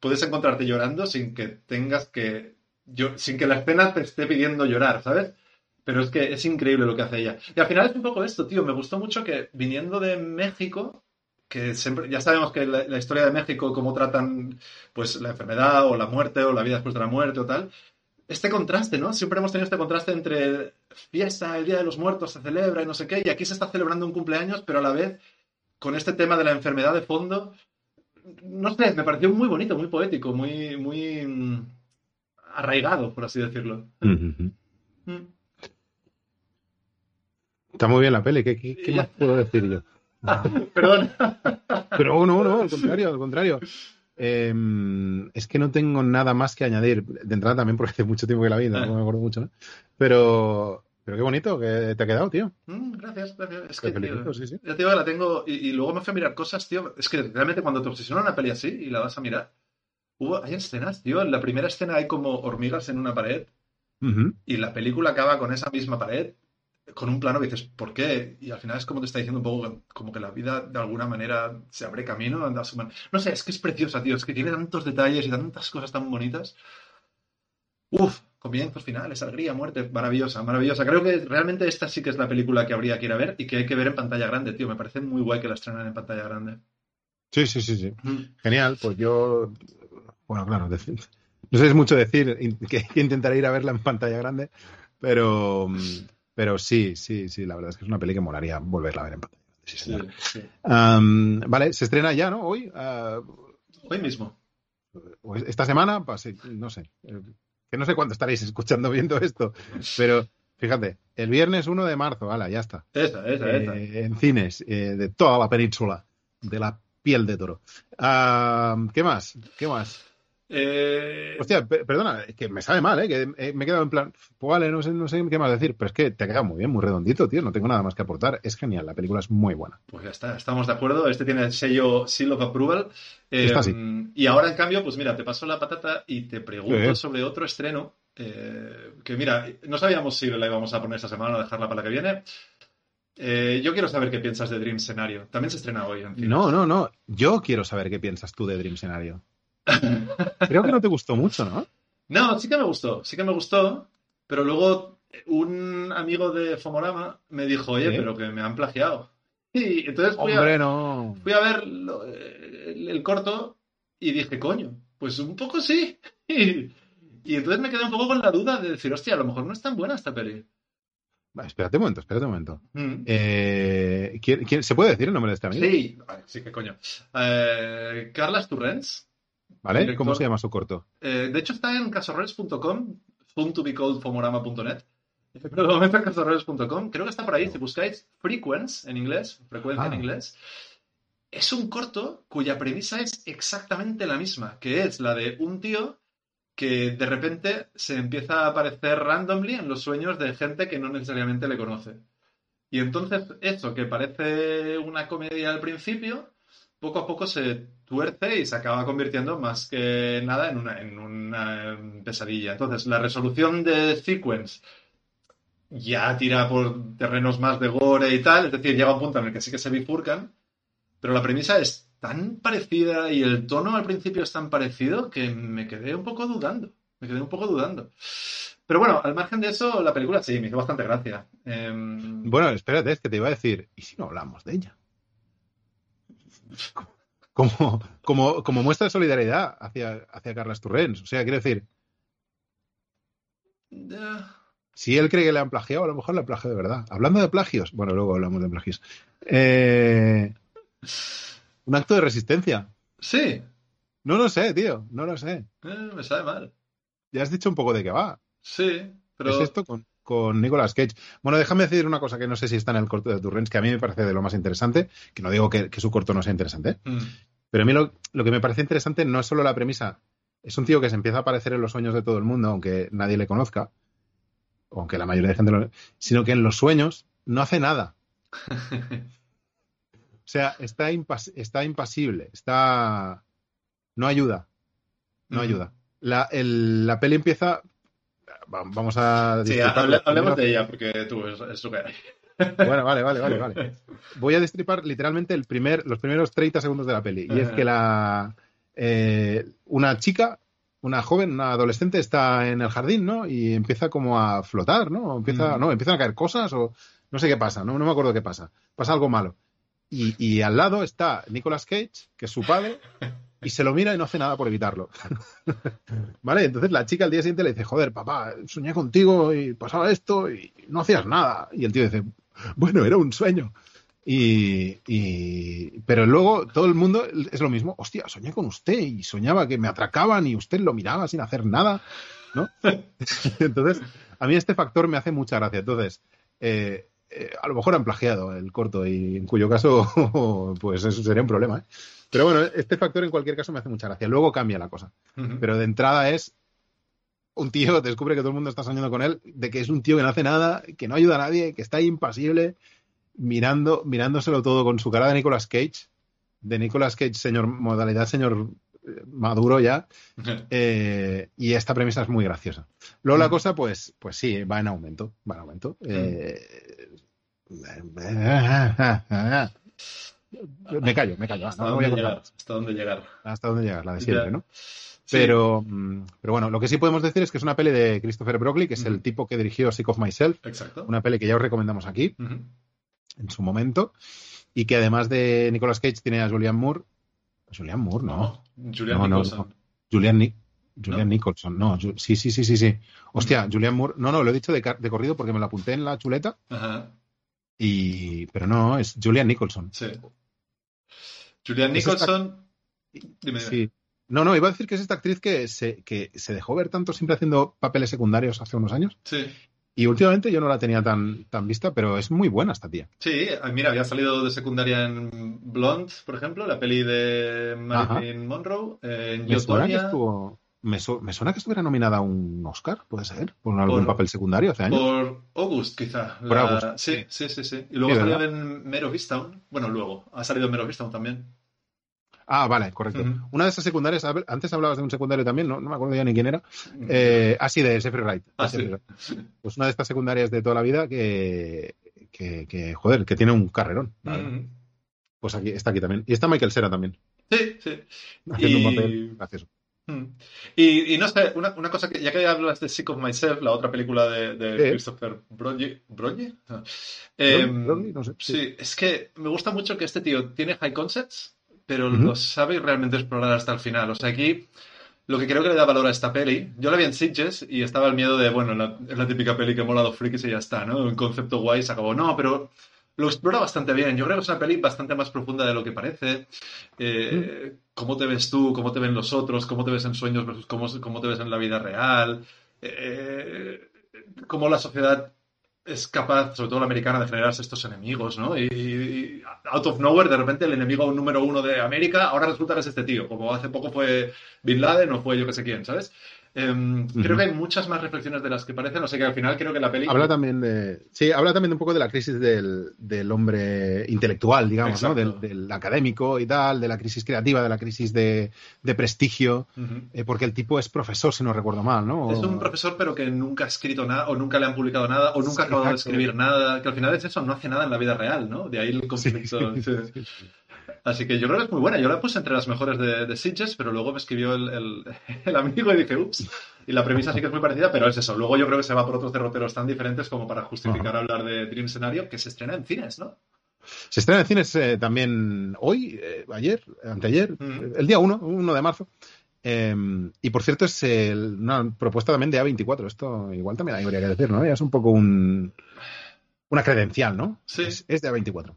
puedes encontrarte llorando sin que tengas que, yo, sin que la escena te esté pidiendo llorar, ¿sabes? Pero es que es increíble lo que hace ella. Y al final es un poco esto, tío. Me gustó mucho que viniendo de México, que siempre, ya sabemos que la, la historia de México, cómo tratan pues la enfermedad o la muerte o la vida después de la muerte o tal, este contraste, ¿no? Siempre hemos tenido este contraste entre fiesta, el Día de los Muertos se celebra y no sé qué, y aquí se está celebrando un cumpleaños, pero a la vez con este tema de la enfermedad de fondo, no sé, me pareció muy bonito, muy poético, muy, muy mm, arraigado, por así decirlo. Mm. Está muy bien la peli, ¿qué, qué- qué Ya. más puedo decir yo? (laughs) Perdón. Pero no, no, al contrario, al contrario. Eh, es que no tengo nada más que añadir. De entrada también porque hace mucho tiempo que la vi, no me acuerdo mucho, ¿no? Pero, pero qué bonito que te ha quedado, tío. Mm, gracias, gracias. Es que, tío, sí, sí. ya te digo que la tengo y, y luego me fui a mirar cosas, tío. Es que realmente cuando te obsesiona una peli así y la vas a mirar, hubo, hay escenas, tío. En la primera escena hay como hormigas en una pared. Y la película acaba con esa misma pared, con un plano que dices, ¿por qué? Y al final es como te está diciendo un poco como que la vida de alguna manera se abre camino. a su man- No sé, es que es preciosa, tío. Es que tiene tantos detalles y tantas cosas tan bonitas. Uf, comienzos, finales, alegría, muerte. Maravillosa, maravillosa. Creo que realmente esta sí que es la película que habría que ir a ver y que hay que ver en pantalla grande, tío. Me parece muy guay que la estrenan en pantalla grande. Sí, sí, sí, sí. Genial, pues yo. Bueno, claro, decir- no sé es mucho decir que, que intentaré ir a verla en pantalla grande, pero, pero sí, sí, sí, la verdad es que es una peli que molaría volverla a ver en pantalla grande. sí, señor. Sí, sí. Am, vale, se estrena ya, ¿no? Hoy, ah, Hoy mismo. esta semana, pues, sí, no sé. Eh, Que no sé cuándo estaréis escuchando, viendo esto, pero fíjate, el viernes 1 de marzo, ala, ya está. Esa, esa, esa. Eh, en cines eh, de toda la península, de la piel de toro. ¿Qué más? ¿Qué más? Eh, Hostia, pe- perdona, es que me sabe mal, ¿eh? Que me he quedado en plan, pues vale, no sé, no sé qué más decir, pero es que te ha quedado muy bien, muy redondito, tío, no tengo nada más que aportar. Es genial, la película es muy buena. Pues ya está, estamos de acuerdo. Este tiene el sello Seal of Approval. Eh, Está así. Y ahora, en cambio, pues mira, te paso la patata y te pregunto Sí. sobre otro estreno. eh, que mira, no sabíamos si la íbamos a poner esta semana o dejarla para la que viene. Eh, yo quiero saber qué piensas de Dream Scenario. También se estrena hoy, en. No, no, no, yo quiero saber qué piensas tú de Dream Scenario. Creo que no te gustó mucho, ¿no? No, sí que me gustó, sí que me gustó, pero luego un amigo de Fomorama me dijo, oye, ¿Sí? pero que me han plagiado. Y entonces fui a, Hombre, no. fui a ver lo- el, el corto y dije, coño, pues un poco sí. (laughs) Y, y entonces me quedé un poco con la duda de decir, hostia, a lo mejor no es tan buena esta peli. Va, espérate un momento, espérate un momento. Mm. Eh, ¿quién- quién- se puede decir el nombre de este amigo? Sí, vale, sí, que coño. Eh, Carlas Turrens, ¿Vale? director. ¿Cómo se llama su corto? Eh, de hecho, está en casorrels.com, soon to be called fomorama.net. Pero de momento en casorrels.com. Creo que está por ahí. Si buscáis Frequence en inglés, frecuencia Ah. en inglés, es un corto cuya premisa es exactamente la misma, que es la de un tío que de repente se empieza a aparecer randomly en los sueños de gente que no necesariamente le conoce. Y entonces eso, que parece una comedia al principio, poco a poco se tuerce y se acaba convirtiendo más que nada en una, em, pesadilla. Entonces, la resolución de Sequence ya tira por terrenos más de gore y tal, es decir, llega un punto en el que sí que se bifurcan, pero la premisa es tan parecida y el tono al principio es tan parecido que me quedé un poco dudando. Me quedé un poco dudando. Pero bueno, al margen de eso, la película sí, me hizo bastante gracia. Em, Bueno, espérate, es que te iba a decir, ¿y si no hablamos de ella? Como, como, como muestra de solidaridad hacia, hacia Carlas Turrens. O sea, quiero decir, si él cree que le han plagiado, a lo mejor le han plagiado de verdad. Hablando de plagios, bueno, luego hablamos de plagios. Eh, un acto de resistencia. sí, No lo sé, tío, no lo sé. eh, me sabe mal. Ya has dicho un poco de qué va. Sí, pero... Es esto con, con Nicolas Cage. Bueno, déjame decir una cosa que no sé si está en el corto de Turrens, que a mí me parece de lo más interesante, que no digo que, que su corto no sea interesante, ¿eh? Mm, pero a mí lo, lo que me parece interesante no es solo la premisa, es un tío que se empieza a aparecer en los sueños de todo el mundo, aunque nadie le conozca, aunque la mayoría de gente lo... sino que en los sueños no hace nada. (laughs) O sea, está, impas- está impasible, está... no ayuda, no Mm. ayuda. La, el- la peli empieza... va- Vamos a... Sí, hable- hablemos de ella, porque tú, es, es hay. Bueno, vale, vale, vale, vale. (laughs) Voy a destripar literalmente el primer, los primeros 30 segundos de la peli. Y es que la eh, una chica, una joven, una adolescente está en el jardín, ¿no? Y empieza como a flotar, ¿no? Empieza, Mm. no, empiezan a caer cosas o no sé qué pasa, no, no me acuerdo qué pasa. Pasa algo malo. Y, y al lado está Nicolas Cage, que es su padre, (laughs) y se lo mira y no hace nada por evitarlo. (laughs) ¿Vale? Entonces la chica al día siguiente le dice, joder, papá, soñé contigo y pasaba esto y no hacías nada. Y el tío dice, bueno, era un sueño. Y, y- pero luego todo el mundo es lo mismo, hostia, soñé con usted y soñaba que me atracaban y usted lo miraba sin hacer nada, ¿no? (laughs) Entonces, a mí este factor me hace mucha gracia. Entonces, eh, eh, a lo mejor han plagiado el corto y en cuyo caso, (laughs) pues eso sería un problema. ¿eh? Pero bueno, este factor en cualquier caso me hace mucha gracia. Luego cambia la cosa. Pero de entrada es un tío, (laughs) descubre que todo el mundo está soñando con él, de que es un tío que no hace nada, que no ayuda a nadie, que está impasible, mirando, mirándoselo todo con su cara de Nicolas Cage, de Nicolas Cage, señor, modalidad señor eh, maduro ya, eh, y esta premisa es muy graciosa. Luego la cosa, pues, pues sí, va en aumento, va en aumento. Eh, (laughs) me callo, me callo. ¿Hasta no voy a dónde llegar? ¿Hasta dónde llegar? hasta dónde llegar, la de siempre, Ya. ¿no? Sí. Pero, mm, pero bueno, lo que sí podemos decir es que es una peli de Christopher Broccoli, que es el tipo que dirigió Sick of Myself, Exacto. una peli que ya os recomendamos aquí en su momento, y que además de Nicolas Cage tiene a Julianne Moore. Julianne Moore, no. No, Julian No, Nicholson. no. Julian, Ni- Julian. Nicholson, no. Sí, sí, sí, sí, sí. Hostia, Julian Moore. No, no, lo he dicho de, de corrido porque me lo apunté en la chuleta, Ajá, y pero no, es Julian Nicholson. sí. Julian Es esta- Nicholson. Dime, dime. Sí. No, no, iba a decir que es esta actriz que se, que se dejó ver tanto siempre haciendo papeles secundarios hace unos años. Sí. Y últimamente yo no la tenía tan, tan vista, pero es muy buena esta tía. Sí, ah, mira, había salido de secundaria en Blonde, por ejemplo, la peli de Marilyn Monroe, eh, en Yotonia, estuvo, me, su- me suena que estuviera nominada a un Oscar, puede ser, por algún Por- papel secundario hace años. por August, quizá. Por La- August, Sí, sí, sí, sí. Y luego Sí, salió ¿verdad? en Mare of Easttown. Bueno, luego. Ha salido en Mare of Easttown también. Ah, vale, correcto. Una de esas secundarias, antes hablabas de un secundario también, no, no me acuerdo ya ni quién era. Eh, ah, sí, de Jeffrey Wright. Ah, Jeffrey sí. Wright. Pues una de estas secundarias de toda la vida que, que, que, joder, que tiene un carrerón. Pues aquí está aquí también. Y está Michael Cera también, Sí, sí. haciendo Y- un papel gracioso. Mm. Y, y no sé, una, una cosa que ya que hablas de Sick of Myself, la otra película de, de. Christopher Brogy, ¿Brogy? Ah. Em, Broccoli, no sé, sí. sí, es que me gusta mucho que este tío tiene high concepts, pero Ujú. los sabe realmente explorar hasta el final. O sea, aquí lo que creo que le da valor a esta peli, yo la vi en Sitges y estaba el miedo de, bueno, la- es la típica peli que mola a los frikis y ya está, ¿no? Un concepto guay se acabó. No, pero lo explora bastante bien. Yo creo que es una peli bastante más profunda de lo que parece. Eh, ¿Cómo te ves tú? ¿Cómo te ven los otros? ¿Cómo te ves en sueños versus cómo, cómo te ves en la vida real? Eh, ¿Cómo la sociedad es capaz, sobre todo la americana, de generarse estos enemigos, ¿no? Y, y out of nowhere, de repente, el enemigo número uno de América, ahora resulta que es este tío, como hace poco fue Bin Laden o fue yo que sé quién, ¿sabes? Em, Creo que hay muchas más reflexiones de las que parecen, o sea que al final creo que la peli... Habla también de. Sí, habla también un poco de la crisis del, del hombre intelectual, digamos, ¿no? Del, del académico y tal, de la crisis creativa, de la crisis de, de prestigio, eh, porque el tipo es profesor, si no recuerdo mal, ¿no? Es un profesor, pero que nunca ha escrito nada, o nunca le han publicado nada, o nunca ha acabado de escribir nada, que al final es eso, no hace nada en la vida real, ¿no? De ahí el (laughs) conflicto. sí, sí. Así que yo creo que es muy buena. Yo la puse entre las mejores de, de Sitges, pero luego me escribió el, el- (laughs) el amigo y dije, ups. Y la premisa sí que es muy parecida, pero es eso. Luego yo creo que se va por otros derroteros tan diferentes como para justificar hablar de Dream Scenario, que se estrena en cines, ¿no? Se estrena en cines eh, también hoy, eh, ayer, anteayer, Mm. el día 1, 1 de marzo. Eh, y por cierto, es el- una propuesta también de A24. Esto igual también habría que decir, ¿no? Ya es un poco un, una credencial, ¿no? Sí. Es, es de A24.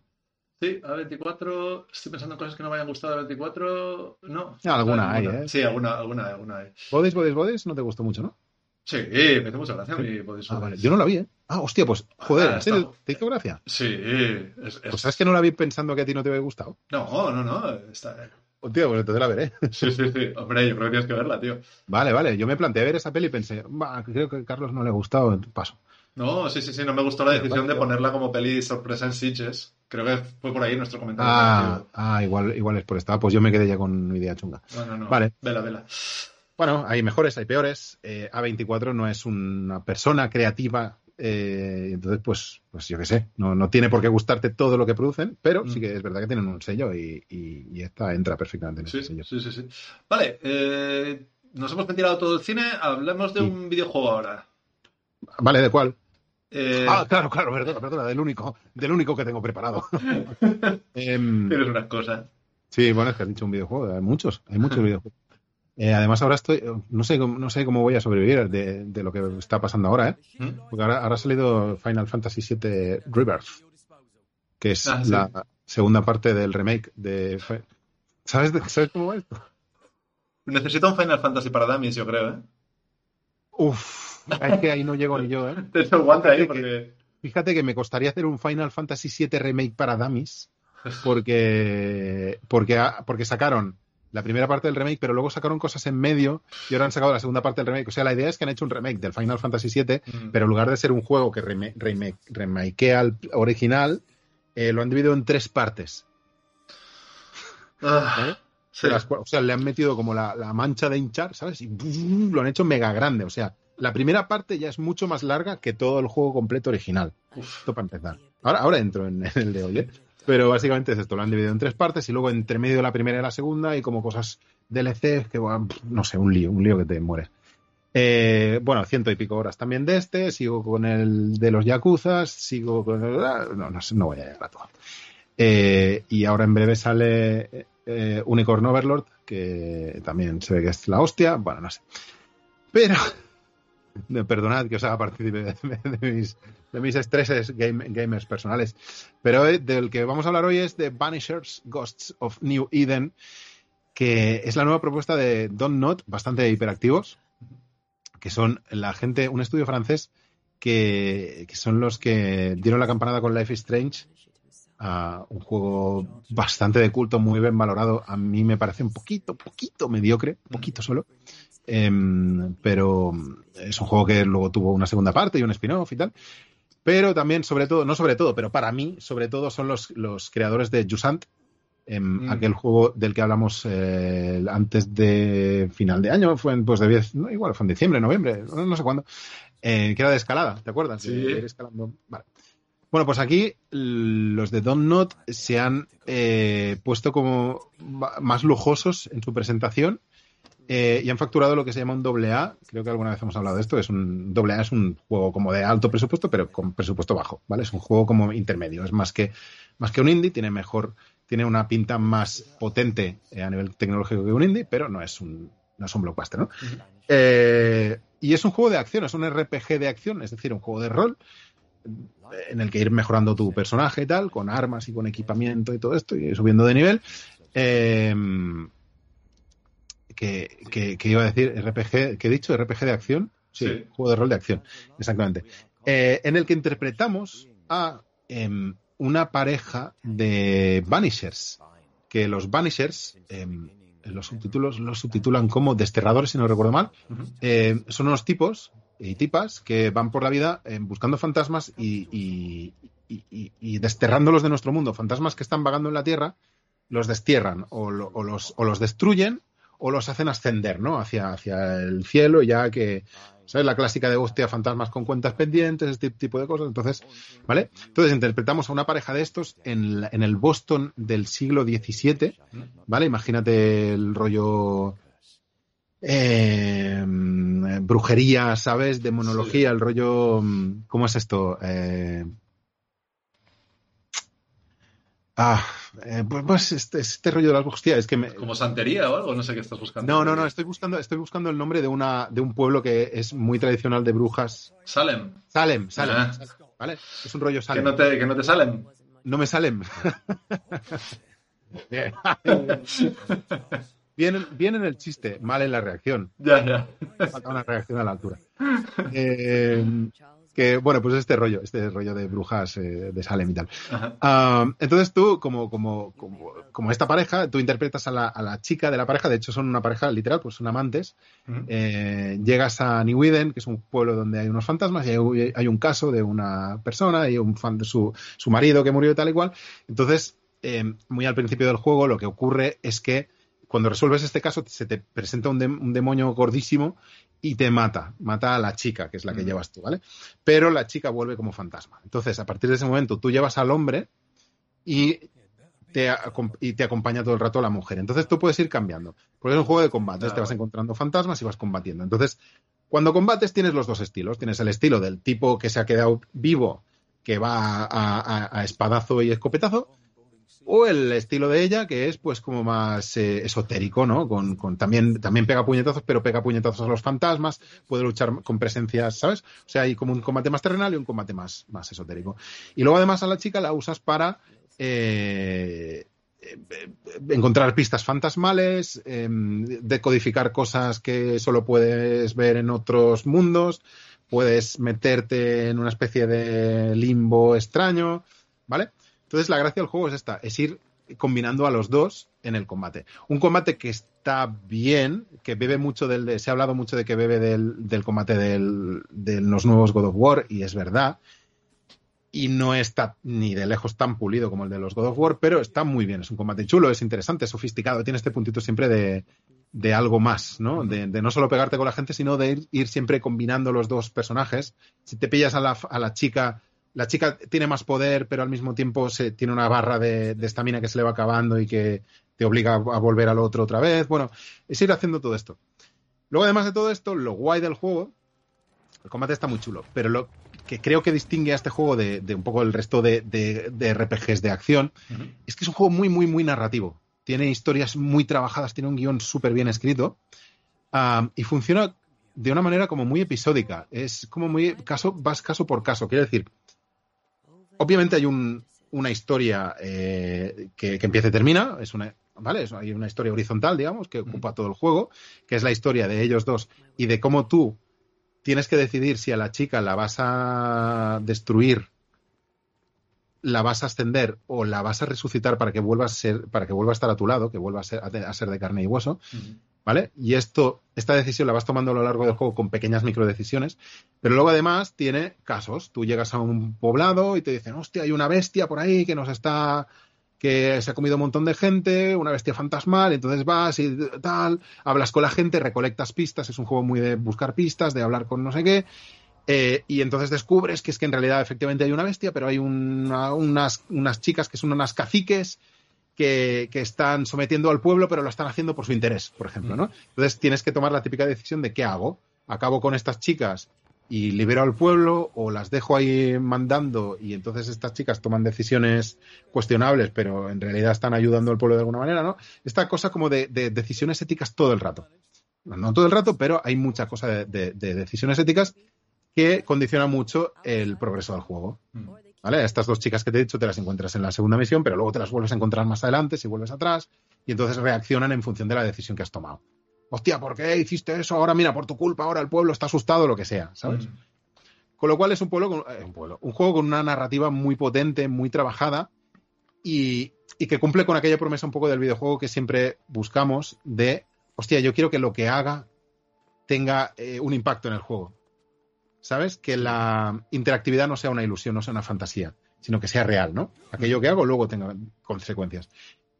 Sí, A24. Estoy pensando en cosas que no me hayan gustado de A24. No. Alguna hay, ¿eh? Sí, alguna, alguna, alguna hay. Bodies, Bodies, Bodies, no te gustó mucho, ¿no? Sí, me hizo mucha gracia mi Body Ah, vale. Yo no la vi, ¿eh? Ah, hostia, pues, joder, Ah, ¿en serio? ¿Te hizo gracia? Sí, es, es- Pues sabes que no la vi pensando que a ti no te había gustado. No, no, no. Está... Pues entonces la veré. Sí, sí, sí. Hombre, yo creo que tienes que verla, tío. Vale, vale. Yo me planteé ver esa peli y pensé, "Bah, creo que a Carlos no le ha gustado, paso. No, sí, sí, sí. No me gustó la decisión de ponerla como peli sorpresa en Sitges. Creo que fue por ahí nuestro comentario. Ah, ah igual, igual es por esta. Pues yo me quedé ya con una idea chunga. No, no, no. Vale. Vela, vela. Bueno, hay mejores, hay peores. Eh, A24 no es una persona creativa. eh, entonces, pues, pues yo qué sé, no, no tiene por qué gustarte todo lo que producen, pero Mm. sí que es verdad que tienen un sello y, y- y esta entra perfectamente en Sí, ese sello. sí, sí, sí. Vale, eh, nos hemos ventilado todo el cine. Hablemos de Sí. un videojuego ahora. Vale, ¿de cuál? Eh, Ah, claro, claro, perdona, perdona, del único, del único que tengo preparado. (laughs) Em, Tienes unas cosas. sí, bueno, es que has dicho un videojuego, hay muchos, hay muchos (laughs) videojuegos. Eh, además, ahora estoy, no sé, cómo- no sé cómo voy a sobrevivir de, de lo que está pasando ahora, ¿eh? ¿Mm? Porque ahora, ahora ha salido Final Fantasy VII Rebirth, que es Ah, sí. la segunda parte del remake de... Fi- ¿Sabes, de- ¿Sabes cómo va esto? Necesito un Final Fantasy para Dummies, yo creo, ¿eh? Uf, es que ahí no llego ni yo, ¿eh? (laughs) Te guante ahí porque... Fíjate que me costaría hacer un Final Fantasy VII Remake para Dummies porque, porque, porque sacaron la primera parte del remake, pero luego sacaron cosas en medio y ahora han sacado la segunda parte del remake. O sea, la idea es que han hecho un remake del Final Fantasy VII, Mm. pero en lugar de ser un juego que reme- remake, remakea al original, eh, lo han dividido en tres partes. Ah, cual- o sea, le han metido como la, la mancha de hinchar, ¿sabes? Y ¡bum! lo han hecho mega grande. O sea, la primera parte ya es mucho más larga que todo el juego completo original. Uf. Esto para empezar. Ahora, ahora entro en, en el de hoy, ¿eh? Pero básicamente es esto, lo han dividido en tres partes y luego entre medio de la primera y la segunda y como cosas DLC que, no sé, un lío, un lío que te mueres. Eh, bueno, ciento y pico horas también de este, sigo con el de los Yakuzas, sigo con el... No, no, sé, no voy a llegar a todo. Eh, y ahora en breve sale eh, Unicorn Overlord, que también se ve que es la hostia, bueno, no sé. Pero, no, (laughs) perdonad que os haga partícipe de, mis, de mis estreses game- gamers personales, pero eh, del que vamos a hablar hoy es de Vanishers Ghosts of New Eden, que es la nueva propuesta de Don Not, bastante hiperactivos, que son la gente, un estudio francés que son los que dieron la campanada con Life is Strange, un juego bastante de culto, muy bien valorado. A mí me parece un poquito, poquito mediocre, poquito solo. Em, pero es un juego que luego tuvo una segunda parte y un spin-off y tal. Pero también, sobre todo, no sobre todo, pero para mí, sobre todo, son los, los creadores de Jusant, em, Mm. aquel juego del que hablamos eh, antes de final de año, fue en, pues de 10, no, igual fue en diciembre, noviembre, no, no sé cuándo, eh, que era de escalada, ¿te acuerdas? Sí. De ir escalando. Vale. Bueno, pues aquí los de Don't Not se han eh, puesto como más lujosos en su presentación eh, y han facturado lo que se llama un doble A. Creo que alguna vez hemos hablado de esto. Es un doble A es un juego como de alto presupuesto, pero con presupuesto bajo, ¿vale? Es un juego como intermedio. Es más que más que un indie. Tiene mejor, tiene una pinta más potente eh, a nivel tecnológico que un indie, pero no es un no es un blockbuster, ¿no? Eh, y es un juego de acción, es un RPG de acción, es decir, un juego de rol en el que ir mejorando tu personaje y tal, con armas y con equipamiento y todo esto, y subiendo de nivel. Eh, que, que- que iba a decir RPG, ¿qué he dicho? RPG de acción. Sí, Sí. juego de rol de acción, exactamente. Eh, en el que interpretamos a em, una pareja de Vanishers, que los Vanishers, em, los subtítulos los subtitulan como desterradores, si no recuerdo mal, eh, son unos tipos y tipas que van por la vida eh, buscando fantasmas y, desterrándolos de nuestro mundo. Fantasmas que están vagando en la Tierra, los destierran o, lo- o los, destruyen o los hacen ascender, ¿no? Hacia, hacia el cielo, ya que, ¿sabes? La clásica de hostia, fantasmas con cuentas pendientes, este tipo de cosas. Entonces, ¿vale? Entonces interpretamos a una pareja de estos en, en el Boston del siglo XVII, ¿vale? Imagínate el rollo eh, brujería, ¿sabes? Demonología, el rollo. mm, ¿Cómo es esto? Eh, ah, eh, pues, pues este, este rollo de las hostia, es que me. Como santería o algo, no sé qué estás buscando. No, no, no, estoy buscando, estoy buscando el nombre de una, de un pueblo que es muy tradicional de brujas. Salem. Salem, Salem, Ah. ¿vale? Es un rollo Que Salem. no te, que no te salen. No me salen. (laughs) (laughs) (laughs) Bien. Bien, en- el chiste, mal en la reacción. Ya, ya. Falta una reacción a la altura. Eh, que, bueno, pues este rollo, este rollo de brujas eh, de Salem y tal. Ah, entonces tú, como, como, como, como esta pareja, tú interpretas a la, a la chica de la pareja, de hecho son una pareja literal, pues son amantes. Eh, llegas a New Eden, que es un pueblo donde hay unos fantasmas, y hay, hay un caso de una persona y un fan de su, su marido que murió tal y cual. Entonces, eh, muy al principio del juego, lo que ocurre es que cuando resuelves este caso, se te presenta un, un demonio gordísimo y te mata. Mata a la chica, que es la que Mm. llevas tú, ¿vale? Pero la chica vuelve como fantasma. Entonces, a partir de ese momento, tú llevas al hombre y te, acom- y te acompaña todo el rato la mujer. Entonces tú puedes ir cambiando. Porque es un juego de combate. Te vas encontrando fantasmas y vas combatiendo. Entonces, cuando combates tienes los dos estilos. Tienes el estilo del tipo que se ha quedado vivo, que va a, a- a espadazo y escopetazo. O el estilo de ella, que es pues como más eh, esotérico, ¿no? Con, con- también, también pega puñetazos, pero pega puñetazos a los fantasmas, puede luchar con presencias, ¿sabes? O sea, hay como un combate más terrenal y un combate más, más esotérico. Y luego además a la chica la usas para eh, eh, encontrar pistas fantasmales, eh, decodificar cosas que solo puedes ver en otros mundos, puedes meterte en una especie de limbo extraño, ¿vale? Entonces la gracia del juego es esta, es ir combinando a los dos en el combate. Un combate que está bien, que bebe mucho del, de- se ha hablado mucho de que bebe del, del combate del- de los nuevos God of War, y es verdad, y no está ni de lejos tan pulido como el de los God of War, pero está muy bien. Es un combate chulo, es interesante, es sofisticado, tiene este puntito siempre de, de algo más, ¿no? De, de no solo pegarte con la gente, sino de ir, ir siempre combinando los dos personajes. Si te pillas a la, a la chica, la chica tiene más poder, pero al mismo tiempo se, tiene una barra de de estamina que se le va acabando y que te obliga a, a volver al otro otra vez. Bueno, es ir haciendo todo esto. Luego, además de todo esto, lo guay del juego, el combate está muy chulo, pero lo que creo que distingue a este juego de, de un poco el resto de, de- de RPGs de acción es que es un juego muy, muy, muy narrativo. Tiene historias muy trabajadas, tiene un guion súper bien escrito y funciona de una manera como muy episódica. Es como muy caso, vas caso por caso. Quiero decir, obviamente hay un- una historia eh, que, que empieza y termina, es una, ¿vale? Es- hay una historia horizontal, digamos, que ocupa todo el juego, que es la historia de ellos dos y de cómo tú tienes que decidir si a la chica la vas a destruir, la vas a ascender o la vas a resucitar para que vuelva a ser, para que vuelva a estar a tu lado, que vuelva a ser, a ser de carne y hueso. ¿Vale? Y esto, esta decisión la vas tomando a lo largo del juego con pequeñas microdecisiones, pero luego además tiene casos. Tú llegas a un poblado y te dicen, hostia, hay una bestia por ahí que nos está que se ha comido un montón de gente, una bestia fantasmal, entonces vas y tal, hablas con la gente, recolectas pistas, es un juego muy de buscar pistas, de hablar con no sé qué, eh, y entonces descubres que es que en realidad efectivamente hay una bestia, pero hay una- unas, unas chicas que son unas caciques que, que están sometiendo al pueblo, pero lo están haciendo por su interés, por ejemplo, ¿no? Entonces tienes que tomar la típica decisión de qué hago. ¿Acabo con estas chicas y libero al pueblo o las dejo ahí mandando y entonces estas chicas toman decisiones cuestionables, pero en realidad están ayudando al pueblo de alguna manera, ¿no? Esta cosa como de, de decisiones éticas todo el rato. No, no todo el rato, pero hay mucha cosa de, de- de decisiones éticas que condicionan mucho el progreso del juego. Mm. ¿Vale? Estas dos chicas que te he dicho te las encuentras en la segunda misión, pero luego te las vuelves a encontrar más adelante si vuelves atrás y entonces reaccionan en función de la decisión que has tomado. Hostia, ¿por qué hiciste eso? Ahora mira, por tu culpa, ahora el pueblo está asustado, lo que sea, ¿sabes? Mm. Con lo cual es un pueblo, con- eh, un pueblo, un juego con una narrativa muy potente, muy trabajada y, y que cumple con aquella promesa un poco del videojuego que siempre buscamos de, hostia, yo quiero que lo que haga tenga eh, un impacto en el juego. ¿Sabes? Que la interactividad no sea una ilusión, no sea una fantasía, sino que sea real, ¿no? Aquello que hago luego tenga consecuencias.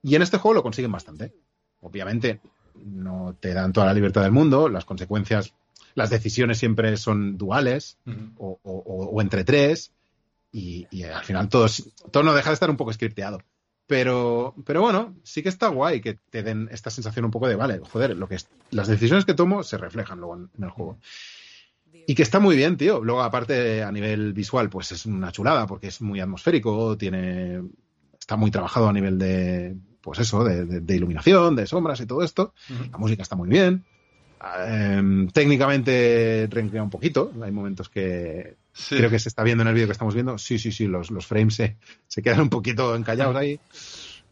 Y en este juego lo consiguen bastante. Obviamente no te dan toda la libertad del mundo, las consecuencias, las decisiones siempre son duales Ujú. o, o- o- o entre tres y, y al final todo, todo no deja de estar un poco scripteado. Pero, pero bueno, sí que está guay que te den esta sensación un poco de, vale, joder, lo que es, las decisiones que tomo se reflejan luego en, en el juego. Y que está muy bien, tío. Luego, aparte, a nivel visual, pues es una chulada, porque es muy atmosférico, tiene. está muy trabajado a nivel de. pues eso, de, de- de iluminación, de sombras y todo esto. La música está muy bien. Em, técnicamente renquea un poquito. Hay momentos que Sí. creo que se está viendo en el vídeo que estamos viendo. Sí, sí, sí, los, los frames se, se quedan un poquito encallados ahí.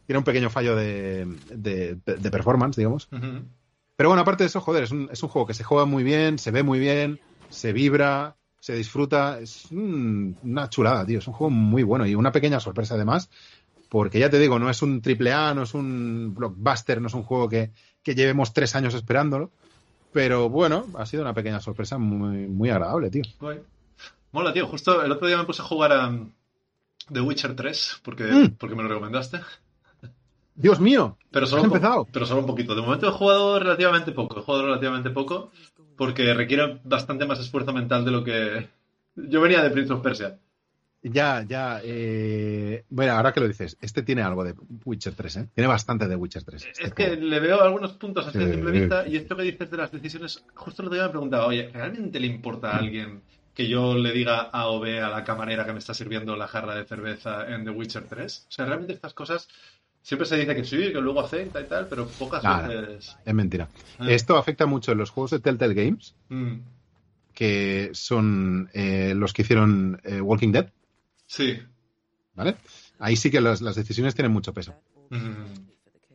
Tiene un pequeño fallo de, de, de performance, digamos. Pero bueno, aparte de eso, joder, es un, es un juego que se juega muy bien, se ve muy bien, se vibra, se disfruta. Es un- una chulada, tío. Es un juego muy bueno y una pequeña sorpresa además. Porque ya te digo, no es un triple A, no es un blockbuster, no es un juego que, que llevemos tres años esperándolo. Pero bueno, ha sido una pequeña sorpresa muy, muy agradable, tío. Guay. Mola, tío. Justo el otro día me puse a jugar a um, The Witcher 3 porque, Mm. porque me lo recomendaste. (laughs) Dios mío, Pero solo, ¿Has un po- empezado? pero solo un poquito. De momento he jugado relativamente poco. He jugado relativamente poco porque requiere bastante más esfuerzo mental de lo que... Yo venía de Prince of Persia. ya, ya. Eh... Bueno, ahora que lo dices, este tiene algo de Witcher 3, ¿eh? Tiene bastante de Witcher 3. este Es que le veo algunos puntos así a Sí. simple vista y esto que dices de las decisiones, justo otro día me preguntaba, oye, ¿realmente le importa a alguien que yo le diga A o B a la camarera que me está sirviendo la jarra de cerveza en The Witcher 3? O sea, realmente estas cosas siempre se dice que sí, que luego afecta y tal, pero pocas veces... Es mentira. Ah. Esto afecta mucho en los juegos de Telltale Games, Mm, que son eh, los que hicieron eh, Walking Dead, sí. ¿vale? Ahí sí que las, las decisiones tienen mucho peso. Mm,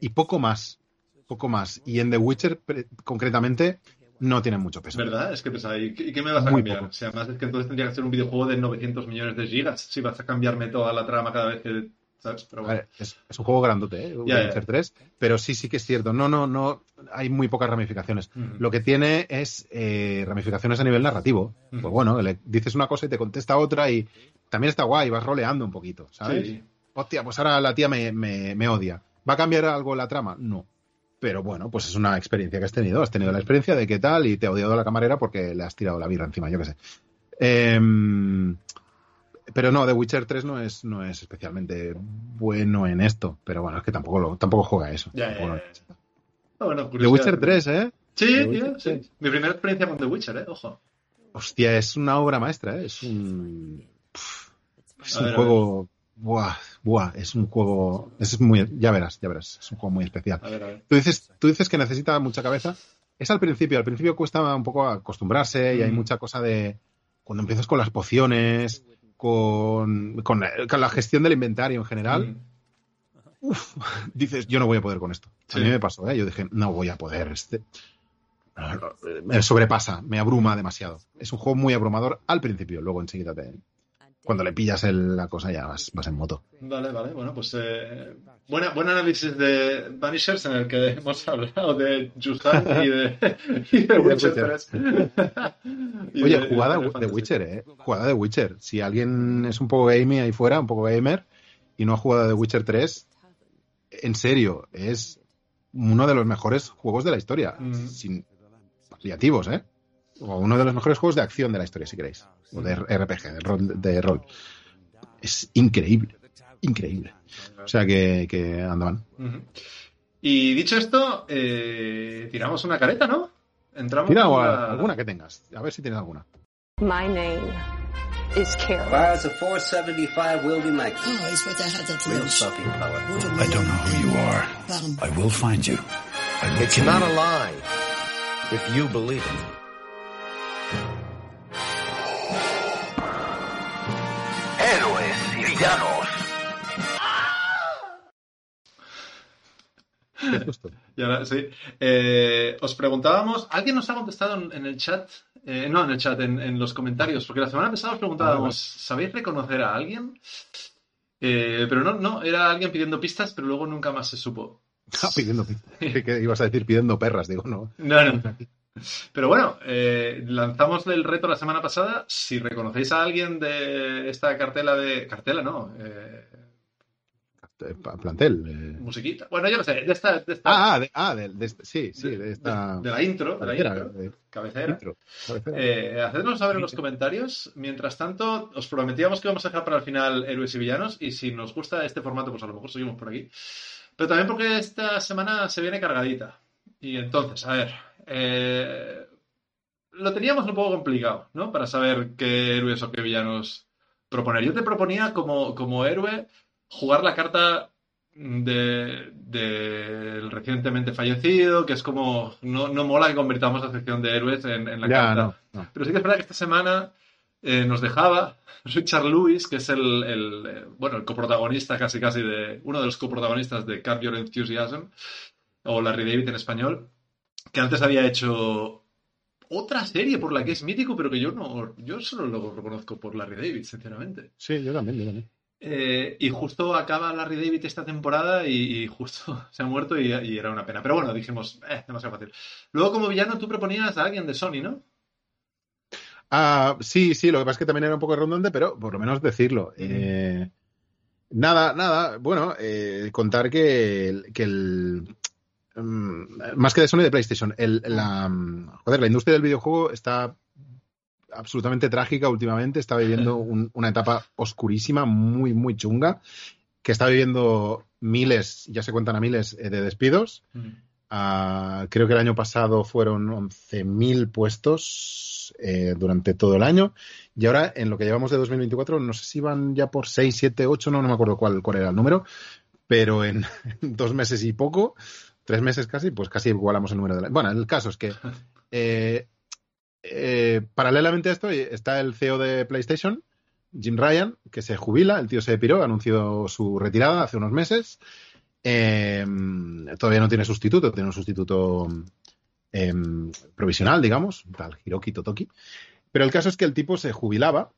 Y poco más, poco más. Y en The Witcher, concretamente, no tienen mucho peso. ¿Verdad? Es que pensaba, ¿y qué, y qué me vas a Muy cambiar? poco. O sea, más es que entonces tendría que ser un videojuego de 900 millones de gigas si vas a cambiarme toda la trama cada vez que... ¿Sabes? Pero A bueno. ver, es, es un juego grandote, ¿eh? Ya. Witcher 3, pero sí, sí que es cierto. No, no, no, hay muy pocas ramificaciones. Lo que tiene es eh, ramificaciones a nivel narrativo. Pues bueno, le dices una cosa y te contesta otra y también está guay, vas roleando un poquito, ¿sabes? Sí. Hostia, pues ahora la tía me, me- me odia. ¿Va a cambiar algo la trama? No. Pero bueno, pues es una experiencia que has tenido. Has tenido la experiencia de qué tal y te ha odiado la camarera porque le has tirado la birra encima, yo qué sé. Em, pero no, The Witcher 3 no es, no es especialmente bueno en esto. Pero bueno, es que tampoco, lo, tampoco juega eso. Ya, Tampoco ya, lo- ya. Bueno, The. Witcher 3, ¿eh? Sí, Witcher sí. 3. Mi primera experiencia con The Witcher, ¿eh? Ojo. Hostia, es una obra maestra, ¿eh? Es un. Es ver, juego. Buah, buah, es un juego. Es muy. Ya verás, ya verás. Es un juego muy especial. A ver, a ver. Tú dices, tú dices que necesita mucha cabeza. Es al principio, al principio cuesta un poco acostumbrarse y hay Mm. mucha cosa de cuando empiezas con las pociones, con, con, con la gestión del inventario en general. Mm. Uf, dices, yo no voy a poder con esto. A mí me pasó, ¿eh? Yo dije, no voy a poder. Este... Me sobrepasa, me abruma demasiado. Es un juego muy abrumador al principio, luego enseguida te... Cuando le pillas el- la cosa ya vas, vas en moto. Vale, vale. Bueno, pues eh, buena, buen análisis de Vanishers en el que hemos (laughs) hablado de Jusan y de, y de (laughs) Witcher Witcher. 3. (laughs) Y Oye, de- jugada de. Witcher, ¿eh? Jugada de Witcher. Si alguien es un poco gamey ahí fuera, un poco gamer, y no ha jugado de Witcher 3, en serio, es uno de los mejores juegos de la historia. Mm. Sin paliativos, ¿eh? O uno de los mejores juegos de acción de la historia, si queréis. O de RPG, de rol. De rol. Es increíble. Increíble. O sea que, que andaban. Y dicho esto, eh, tiramos una careta, ¿no? Entramos Tira en alguna, que tengas. A ver si tienes alguna. My name is Carol. Fires a 475 Wildy Mike. Oh, is what I had at Real lunch. fucking power. I don't know who you are. I will find you. I will It's not you. a lie. If you believe it. Héroes y villanos. Qué justo. (laughs) Y ahora, sí. Eh, os preguntábamos, ¿alguien nos ha contestado en, en el chat? Eh, no, en el chat, en, en los comentarios, porque la semana pasada os preguntábamos, ¿sabéis reconocer a alguien? Eh, pero no, no, era alguien pidiendo pistas, pero luego nunca más se supo. (laughs) Ah, pidiendo, que ibas a decir pidiendo perras, digo, no. No, no. Pero bueno, eh, lanzamos el reto la semana pasada. Si reconocéis a alguien de esta cartela de. Cartela, no. eh, Plantel. eh. musiquita. Bueno, yo no sé, de esta. De esta Ah, ah, de, ah, de- sí, sí, de esta. de la intro, de la cabecera, intro, de- cabecera. intro, cabecera. Hacednos saber en los comentarios. Mientras tanto, os prometíamos que vamos a dejar para el final héroes y villanos. Y si nos gusta este formato, pues a lo mejor seguimos por aquí. Pero también porque esta semana se viene cargadita. Y entonces, a ver. Eh, lo teníamos un poco complicado, ¿no? Para saber qué héroes o qué villanos proponer. Yo te proponía como, como héroe jugar la carta de- del recientemente fallecido, que es como. No, no mola que convirtamos la sección de héroes en, en la ya, carta. no, no. Pero sí que es verdad que esta semana eh, nos dejaba Richard Lewis, que es el, el, eh, bueno, el coprotagonista casi casi de uno de los coprotagonistas de Curb Your Enthusiasm o Larry David en español, que antes había hecho otra serie por la que es mítico, pero que yo no, yo solo lo reconozco por Larry David, sinceramente. Sí, yo también, yo también. Eh, y justo acaba Larry David esta temporada y, y justo (laughs) se ha muerto y, y era una pena. Pero bueno, dijimos, eh, demasiado fácil. Luego como villano tú proponías a alguien de Sony, ¿no? Ah, sí, sí, lo que pasa es que también era un poco redundante, pero por lo menos decirlo. Eh, nada, nada, bueno, eh, contar que, que el. Mm, más que de Sony de PlayStation, el, la, mm, joder, la industria del videojuego está absolutamente trágica últimamente, está viviendo (laughs) un- una etapa oscurísima, muy, muy chunga, que está viviendo miles, ya se cuentan a miles eh, de despidos. Ah, creo que el año pasado fueron 11.000 puestos eh, durante todo el año. Y ahora, en lo que llevamos de 2024, no sé si van ya por 6, 7, 8, no, no me acuerdo cuál, cuál era el número, pero en (laughs) dos meses y poco, tres meses casi, pues casi igualamos el número de la... Bueno, el caso es que (laughs) eh, eh, paralelamente a esto está el CEO de PlayStation, Jim Ryan, que se jubila, el tío se piró, anunció su retirada hace unos meses. Eh, todavía no tiene sustituto, tiene un sustituto eh, provisional, digamos, tal Hiroki Totoki. Pero el caso es que el tipo se jubilaba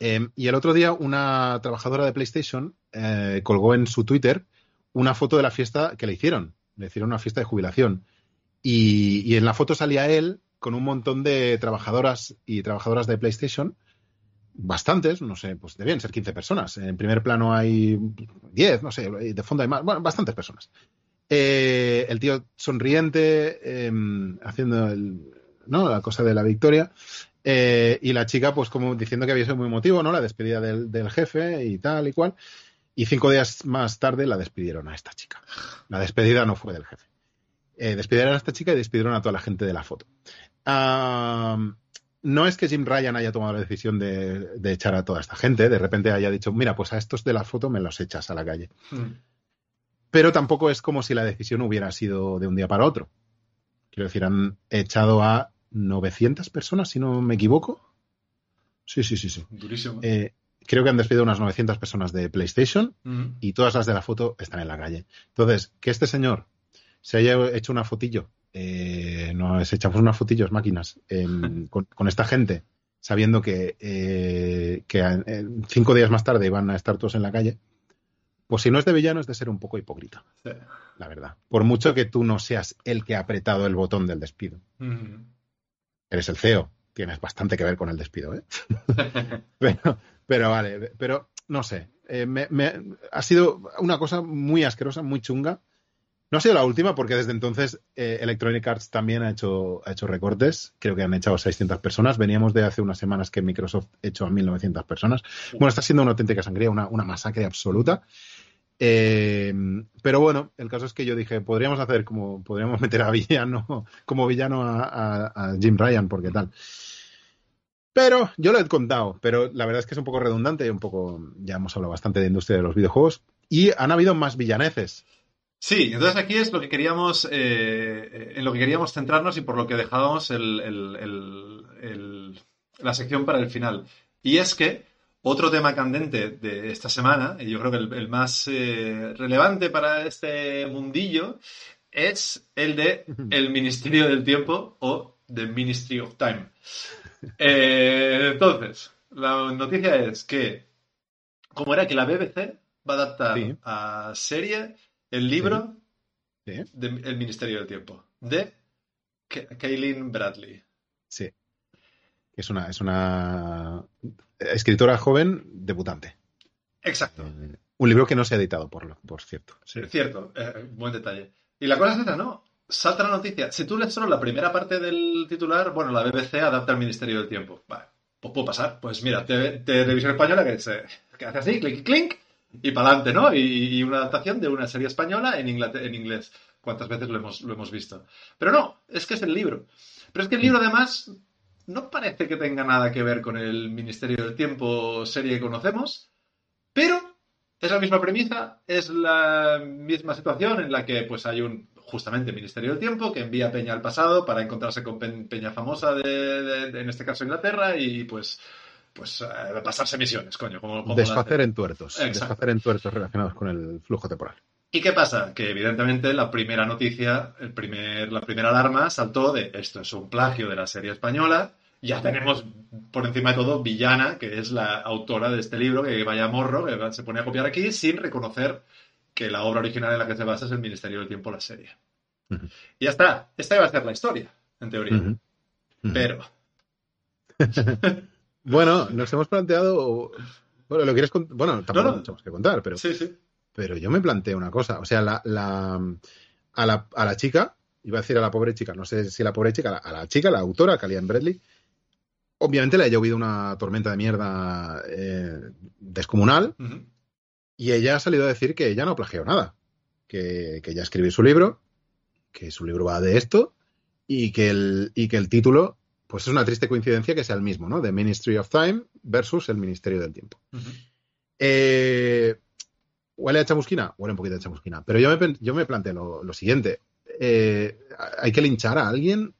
eh, y el otro día una trabajadora de PlayStation eh, colgó en su Twitter una foto de la fiesta que le hicieron. Le una fiesta de jubilación. Y, en la foto salía él con un montón de trabajadoras y trabajadoras de PlayStation bastantes, no sé, pues debían ser 15 personas. En primer plano hay 10, no sé, de fondo hay más, bueno, bastantes personas. Eh, el tío sonriente, eh, haciendo el, ¿no? la cosa de la victoria. Eh, y la chica, pues como diciendo que había sido muy emotivo, ¿no? La despedida del, del jefe y tal y cual. Y cinco días más tarde la despidieron a esta chica. La despedida no fue del jefe. Eh, despidieron a esta chica y despidieron a toda la gente de la foto. No es que Jim Ryan haya tomado la decisión de, de echar a toda esta gente, de repente haya dicho, mira, pues a estos de la foto me los echas a la calle. Hmm. Pero tampoco es como si la decisión hubiera sido de un día para otro. Quiero decir, han echado a 900 personas, si no me equivoco. Sí, sí, sí, sí. Durísimo. Eh, creo que han despedido unas 900 personas de PlayStation y todas las de la foto están en la calle. Entonces, que este señor se haya hecho una fotillo, eh, nos echamos unas fotillos máquinas en- (laughs) con, con esta gente, sabiendo que, eh, que en cinco días más tarde van a estar todos en la calle, pues si no es de villano es de ser un poco hipócrita, Sí. la verdad. Por mucho que tú no seas el que ha apretado el botón del despido. Eres el CEO, tienes bastante que ver con el despido, ¿eh? (laughs) pero, pero vale, pero no sé. eh, me- me- ha sido una cosa muy asquerosa, muy chunga. No ha sido la última porque desde entonces eh, Electronic Arts también ha hecho, ha hecho recortes. Creo que han echado 600 personas. Veníamos de hace unas semanas que Microsoft echó a 1.900 personas. Bueno, está siendo una auténtica sangría, una, una masacre absoluta. Eh, pero bueno, el caso es que yo dije, podríamos hacer como, podríamos meter a (laughs) villano, como villano a, a- a Jim Ryan, porque tal. Pero yo lo he contado, pero la verdad es que es un poco redundante, un poco, ya hemos hablado bastante de industria de los videojuegos, y han habido más villaneces. Sí, entonces aquí es lo que queríamos, eh, en lo que queríamos centrarnos y por lo que dejábamos el- el- el- el- la sección para el final. Y es que otro tema candente de esta semana, y yo creo que el, el más eh, relevante para este mundillo, es el de (laughs) el Ministerio del Tiempo o The Ministry of Time. Eh, entonces, la noticia es que, como era que la BBC va a adaptar Sí. a serie el libro Sí. de El Ministerio del Tiempo de Kaylin Bradley. Sí. Es una, es una escritora joven debutante. Exacto. Eh, un libro que no se ha editado, por, lo- por cierto. Sí. Cierto, eh, buen detalle. Y la cosa es esta, ¿no? Salta la noticia. Si tú lees solo la primera parte del titular, bueno, la BBC adapta al Ministerio del Tiempo. Vale, pues puede pasar. Pues mira, te- televisión española que, hace así, clic, clink, y para adelante, ¿no? Y, una adaptación de una serie española en, en inglés. ¿Cuántas veces lo hemos, lo hemos visto? Pero no, es que es el libro. Pero es que el libro, además, no parece que tenga nada que ver con el Ministerio del Tiempo serie que conocemos, pero es la misma premisa, es la misma situación en la que pues hay un justamente Ministerio del Tiempo que envía a Peña al pasado para encontrarse con Pe- Peña famosa de, de- de, en este caso Inglaterra y pues pues eh, pasarse misiones, coño, como, Desfacer en tuertos. Desfacer en tuertos relacionados con el flujo temporal. ¿Y qué pasa? Que evidentemente la primera noticia, el primer, la primera alarma saltó de esto es un plagio de la serie española. Ya tenemos por encima de todo Villana, que es la autora de este libro, que vaya morro, que se pone a copiar aquí sin reconocer que la obra original en la que se basa es el Ministerio del Tiempo, la serie. Y ya está. Esta iba a ser la historia, en teoría. Pero, (laughs) Bueno, nos hemos planteado. Bueno, lo quieres cont- Bueno, tampoco No, no. tenemos que contar, pero, sí, sí. pero yo me planteé una cosa. O sea, la, la- a, la, a la chica, iba a decir a la pobre chica, no sé si la pobre chica, a la, chica, la autora, Calian Bradley, obviamente le ha llovido una tormenta de mierda eh, descomunal Ujú. Y ella ha salido a decir que ella no plagió nada, que, que ella escribió su libro, que su libro va de esto y que el, y que el título, pues es una triste coincidencia que sea el mismo, ¿no? The Ministry of Time versus el Ministerio del Tiempo. Eh, ¿Huele a chamusquina? Huele un poquito a chamusquina. Pero yo me, yo me planteo lo, lo siguiente. Eh, ¿Hay que linchar a alguien?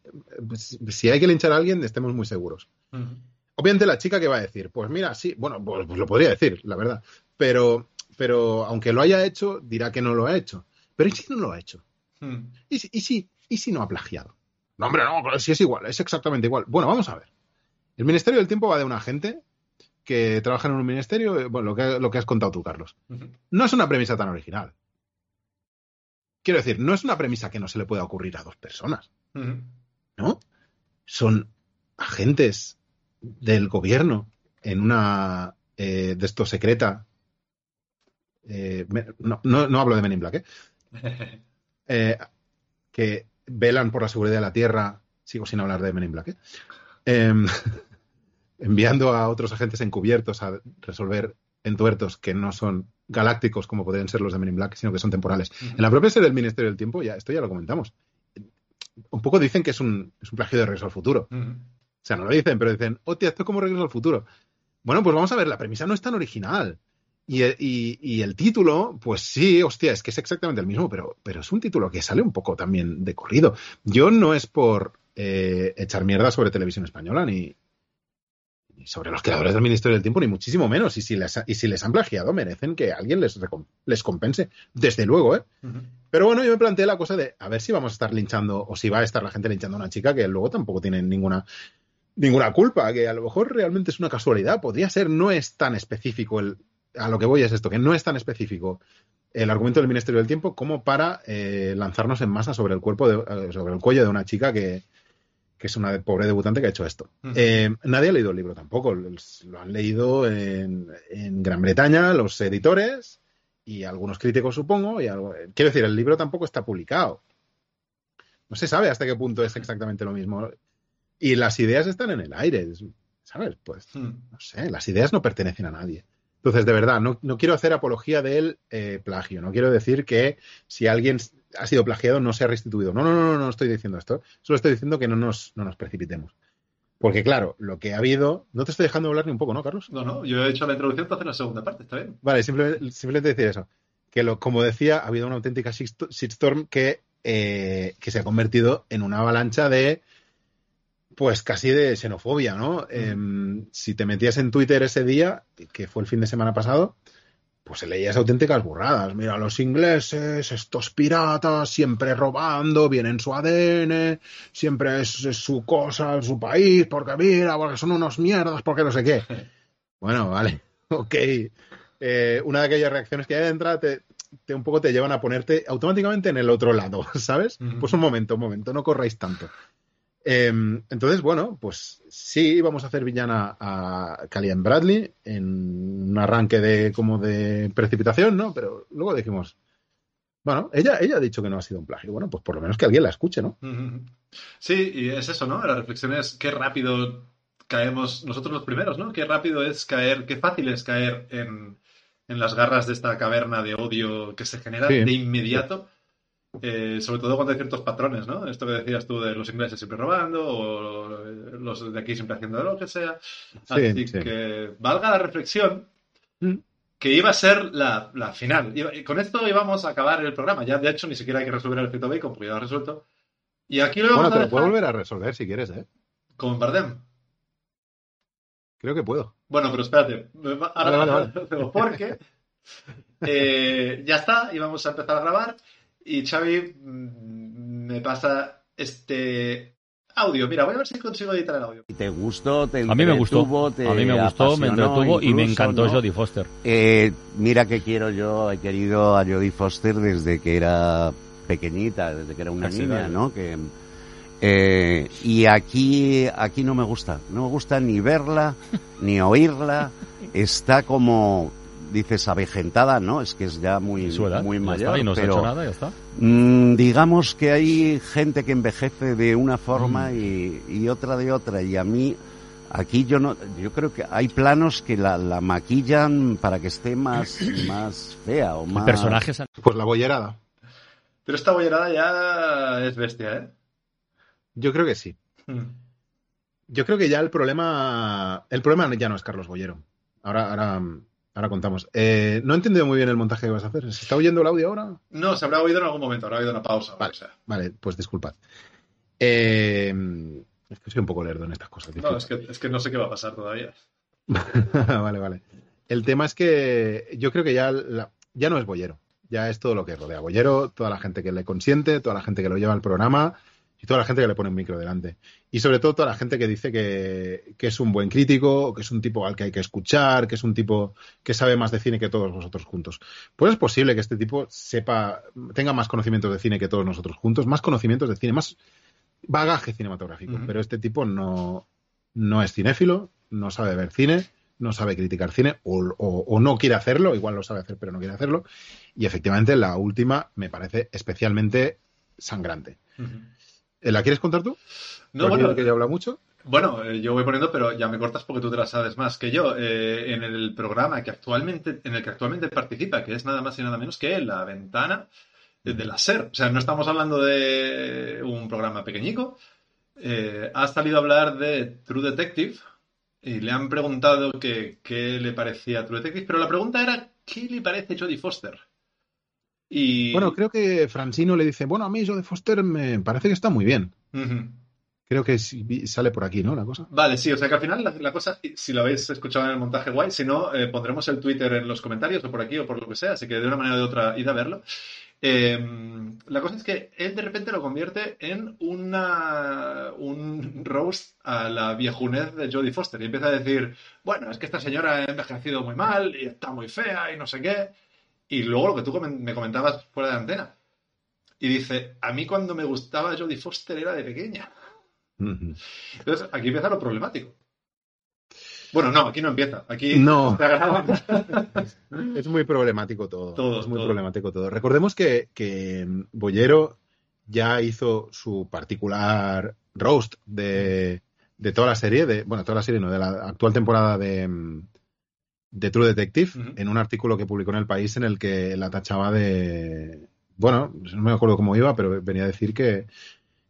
Si hay que linchar a alguien, estemos muy seguros. Ujú. Obviamente la chica que va a decir, pues mira, sí, bueno, pues, pues lo podría decir, la verdad. Pero, pero aunque lo haya hecho, dirá que no lo ha hecho. Pero ¿y si no lo ha hecho? Ujú. ¿Y si, y si, y si no ha plagiado? No, hombre, no, si es igual, es exactamente igual. Bueno, vamos a ver. El Ministerio del Tiempo va de una gente que trabaja en un ministerio, eh, bueno, lo que, lo que has contado tú, Carlos. No es una premisa tan original. Quiero decir, no es una premisa que no se le pueda ocurrir a dos personas. ¿no? Son agentes del gobierno en una eh, de esto secreta. Eh, no, no, no hablo de Men in Black, ¿eh? (laughs) Eh, que velan por la seguridad de la Tierra. Sigo sin hablar de Men in Black. Em, (laughs) enviando a otros agentes encubiertos a resolver entuertos que no son galácticos como podrían ser los de Men in Black, sino que son temporales. En la propia serie del Ministerio del Tiempo, ya, esto ya lo comentamos. Un poco dicen que es un, es un plagio de Regreso al Futuro. O sea, no lo dicen, pero dicen, hostia, esto es como Regreso al Futuro. Bueno, pues vamos a ver, la premisa no es tan original. Y, y- y el título, pues sí, hostia, es que es exactamente el mismo, pero, pero es un título que sale un poco también de corrido. Yo no es por eh, echar mierda sobre televisión española ni, ni sobre los creadores del Ministerio del Tiempo, ni muchísimo menos. Y si les, y si les han plagiado, merecen que alguien les, les compense. Desde luego, ¿eh? Pero bueno, yo me planteé la cosa de a ver si vamos a estar linchando o si va a estar la gente linchando a una chica que luego tampoco tiene ninguna ninguna culpa, que a lo mejor realmente es una casualidad, podría ser, no es tan específico el a lo que voy es esto, que no es tan específico el argumento del Ministerio del Tiempo como para eh, lanzarnos en masa sobre el cuerpo de, eh, sobre el cuello de una chica que, que es una pobre debutante que ha hecho esto. Eh, nadie ha leído el libro tampoco, lo han leído en, en Gran Bretaña los editores y algunos críticos supongo, y algo- quiero decir, el libro tampoco está publicado. No se sabe hasta qué punto es exactamente lo mismo. Y las ideas están en el aire, ¿sabes? Pues Ujú. no sé, las ideas no pertenecen a nadie. Entonces, de verdad, no, no quiero hacer apología del eh, plagio. No quiero decir que si alguien ha sido plagiado no sea restituido. No, no, no, no, no estoy diciendo esto. Solo estoy diciendo que no nos, no nos precipitemos. Porque, claro, lo que ha habido. No te estoy dejando hablar ni un poco, ¿no, Carlos? No, no, yo he hecho la introducción, tú haces la segunda parte, está bien. Vale, simplemente, simplemente decir eso. Que, lo, como decía, ha habido una auténtica shitsto- shitstorm que, eh, que se ha convertido en una avalancha de. Pues casi de xenofobia, ¿no? Em, si te metías en Twitter ese día, que fue el fin de semana pasado, pues leías auténticas burradas. Mira, los ingleses, estos piratas, siempre robando, vienen su ADN, siempre es, es su cosa, su país, porque mira, porque son unos mierdas, porque no sé qué. (laughs) Bueno, vale, (laughs) ok. Eh, una de aquellas reacciones que hay de entrada te, te un poco te llevan a ponerte automáticamente en el otro lado, (laughs) ¿sabes? Pues un momento, un momento, no corráis tanto. Em, entonces, bueno, pues sí, vamos a hacer villana a Callian Bradley en un arranque de como de precipitación, ¿no? Pero luego dijimos, bueno, ella, ella ha dicho que no ha sido un plagio. Bueno, pues por lo menos que alguien la escuche, ¿no? Sí, y es eso, ¿no? La reflexión es qué rápido caemos nosotros los primeros, ¿no? Qué rápido es caer, qué fácil es caer en, en las garras de esta caverna de odio que se genera Sí. de inmediato. Eh, sobre todo cuando hay ciertos patrones, ¿no? Esto que decías tú de los ingleses siempre robando o eh, los de aquí siempre haciendo lo que sea. Así sí. que valga la reflexión Mm. que iba a ser la, la final. Iba- y con esto íbamos a acabar el programa. Ya, de hecho, ni siquiera hay que resolver el efecto bacon porque ya lo he resuelto. Y aquí lo vamos Bueno, te a lo puedo volver a resolver si quieres, ¿eh? con Bardem. Creo que puedo. Bueno, pero espérate. Ahora Vale, vale, hacemos porque eh, ya está y vamos a empezar a grabar. Y Xavi mm, me pasa este audio. Mira, voy a ver si consigo editar el audio. ¿Te gustó? Te A mí me gustó. entretuvo, te A mí me gustó, me entretuvo y me encantó ¿no? Jodie Foster. Eh, mira que quiero yo, he querido a Jodie Foster desde que era pequeñita, desde que era una niña. ¿no? Que, eh, y aquí, aquí no me gusta, no me gusta ni verla, ni oírla, (laughs) está como, dices, avejentada, ¿no? Es que es ya muy, edad, muy ya mayor, está, y no se ha pero hecho nada, ya está. Mm, digamos que hay gente que envejece de una Mm. forma y, y otra de otra y a mí aquí yo no yo creo que hay planos que la, la maquillan para que esté más (clears throat) más fea o más Personajes Pues la bollerada. Pero esta bollerada ya es bestia, ¿eh? Yo creo que sí. Mm. Yo creo que ya el problema. El problema ya no es Carlos Bollero. Ahora, ahora, ahora contamos. Eh, no he entendido muy bien el montaje que vas a hacer. ¿Se está oyendo el audio ahora? No, se habrá oído en algún momento, habrá habido una pausa. Vale. o sea. Vale, pues disculpad. Eh, es que soy un poco lerdo en estas cosas. No, es que, es que no sé qué va a pasar todavía. (laughs) vale, vale. El tema es que yo creo que ya, la- ya no es Bollero. Ya es todo lo que rodea Bollero, toda la gente que le consiente, toda la gente que lo lleva al programa y toda la gente que le pone un micro delante. Y sobre todo toda la gente que dice que, que es un buen crítico, que es un tipo al que hay que escuchar, que es un tipo que sabe más de cine que todos vosotros juntos. Pues es posible que este tipo sepa, tenga más conocimientos de cine que todos nosotros juntos, más conocimientos de cine, más bagaje cinematográfico. Pero este tipo no, no es cinéfilo, no sabe ver cine, no sabe criticar cine o, o- o no quiere hacerlo, igual lo sabe hacer pero no quiere hacerlo. Y efectivamente la última me parece especialmente sangrante. ¿La quieres contar tú? No, bueno, que ya habla mucho. Bueno, eh, yo voy poniendo, pero ya me cortas porque tú te la sabes más que yo. Eh, en el programa que actualmente, en el que actualmente participa, que es nada más y nada menos que La Ventana de la SER. O sea, no estamos hablando de un programa pequeñico. Eh, ha salido a hablar de True Detective y le han preguntado qué le parecía True Detective, pero la pregunta era ¿qué le parece Jodie Foster? Y... Bueno, creo que Francino le dice, bueno, a mí de Foster me parece que está muy bien. Creo que sí- sale por aquí, ¿no? La cosa. Vale, sí, o sea que al final la, la cosa, si lo habéis escuchado en el montaje guay, si no, eh, pondremos el Twitter en los comentarios o por aquí o por lo que sea, así que de una manera o de otra id a verlo. Eh, la cosa es que él de repente lo convierte en una, un roast a la viejunez de Jodie Foster y empieza a decir, bueno, es que esta señora ha envejecido muy mal y está muy fea y no sé qué. Y luego lo que tú me comentabas fuera de antena. Y dice, a mí cuando me gustaba Jodie Foster era de pequeña. Entonces, aquí empieza lo problemático. Bueno, no, aquí no empieza. Aquí No. Es muy problemático todo. Todo, es muy todo. problemático todo. Recordemos que, que Bollero ya hizo su particular roast de, de toda la serie, de, bueno, toda la serie, no, de la actual temporada de, de True Detective, en un artículo que publicó en El País en el que la tachaba de. Bueno, no me acuerdo cómo iba, pero venía a decir que,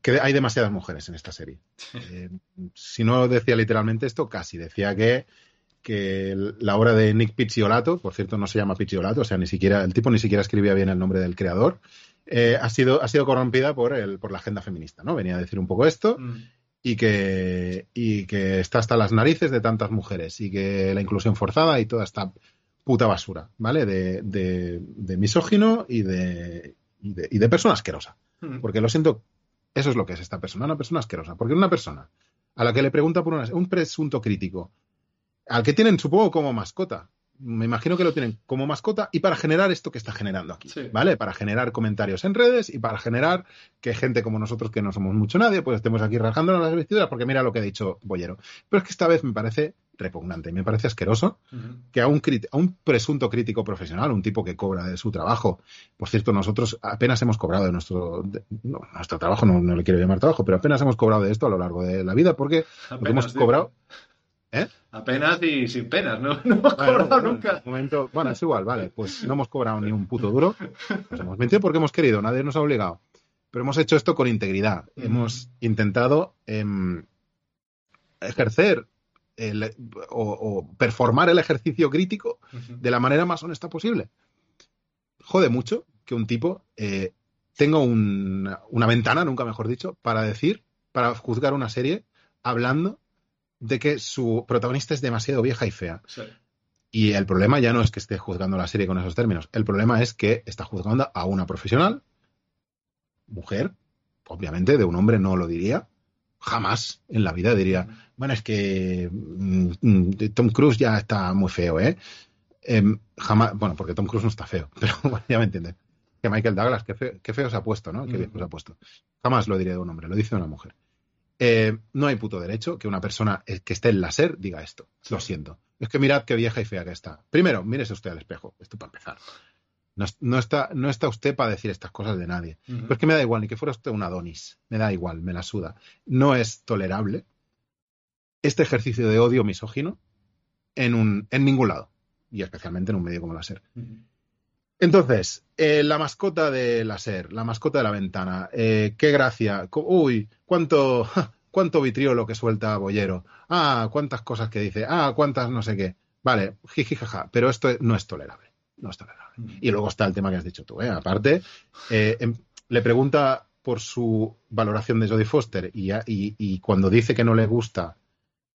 que hay demasiadas mujeres en esta serie. Eh, si no decía literalmente esto, casi. Decía que, que la obra de Nick Picciolato, por cierto, no se llama Picciolato, o sea, ni siquiera, el tipo ni siquiera escribía bien el nombre del creador, eh, ha, sido, ha sido corrompida por, el, por la agenda feminista, ¿no? Venía a decir un poco esto Mm. Y que, y que está hasta las narices de tantas mujeres y que la inclusión forzada y toda esta puta basura, ¿vale? De, de, de misógino y de, y de, y de persona asquerosa. Mm. Porque lo siento, eso es lo que es esta persona, una persona asquerosa. Porque una persona a la que le pregunta por una- un presunto crítico, al que tienen, supongo, como mascota. Me imagino que lo tienen como mascota y para generar esto que está generando aquí, Sí. ¿vale? Para generar comentarios en redes y para generar que gente como nosotros, que no somos mucho nadie, pues estemos aquí rajándonos las vestiduras porque mira lo que ha dicho Bollero. Pero es que esta vez me parece repugnante, me parece asqueroso que a un, crit- a un presunto crítico profesional, un tipo que cobra de su trabajo, por cierto, nosotros apenas hemos cobrado de nuestro, de- no, nuestro trabajo, no, no le quiero llamar trabajo, pero apenas hemos cobrado de esto a lo largo de la vida, porque lo que Apenas, hemos dice. cobrado... ¿Eh? Apenas y sin penas, no, (laughs) no hemos Bueno, cobrado bueno, nunca. un momento, bueno, es igual, vale, pues no hemos cobrado ni un puto duro, nos hemos metido porque hemos querido, nadie nos ha obligado, pero hemos hecho esto con integridad, Mm. hemos intentado em, ejercer el- o, o performar el ejercicio crítico de la manera más honesta posible. Jode mucho que un tipo eh, tenga un- una ventana, nunca mejor dicho, para decir, para juzgar una serie hablando de que su protagonista es demasiado vieja y fea. Sí. Y el problema ya no es que esté juzgando la serie con esos términos. El problema es que está juzgando a una profesional, mujer, obviamente, de un hombre no lo diría. Jamás en la vida diría, bueno, es que mm, mm, Tom Cruise ya está muy feo, ¿eh? Em, jamás, bueno, porque Tom Cruise no está feo, (laughs) pero bueno, ya me entiendes. Que Michael Douglas, qué feo, qué feo se ha puesto, ¿no? Qué Mm. viejo se ha puesto. Jamás lo diré de un hombre, lo dice de una mujer. Eh, no hay puto derecho que una persona eh, que esté en la SER diga esto. Lo siento. Es que mirad qué vieja y fea que está. Primero, mírese usted al espejo. Esto para empezar. No, es- no está, no está usted para decir estas cosas de nadie. Ujú. Pero es que me da igual, ni que fuera usted un Adonis. Me da igual, me la suda. No es tolerable este ejercicio de odio misógino en, un, en ningún lado. Y especialmente en un medio como la SER. Entonces, eh, la mascota de la SER, la mascota de la ventana, eh, qué gracia, uy, cuánto, cuánto vitriolo que suelta Bollero, ah, cuántas cosas que dice, ah, cuántas no sé qué, vale, jiji, jaja, pero esto no es tolerable, no es tolerable. Ujú. Y luego está el tema que has dicho tú, ¿eh? aparte, eh, em- le pregunta por su valoración de Jodie Foster y, y- y cuando dice que no le gusta,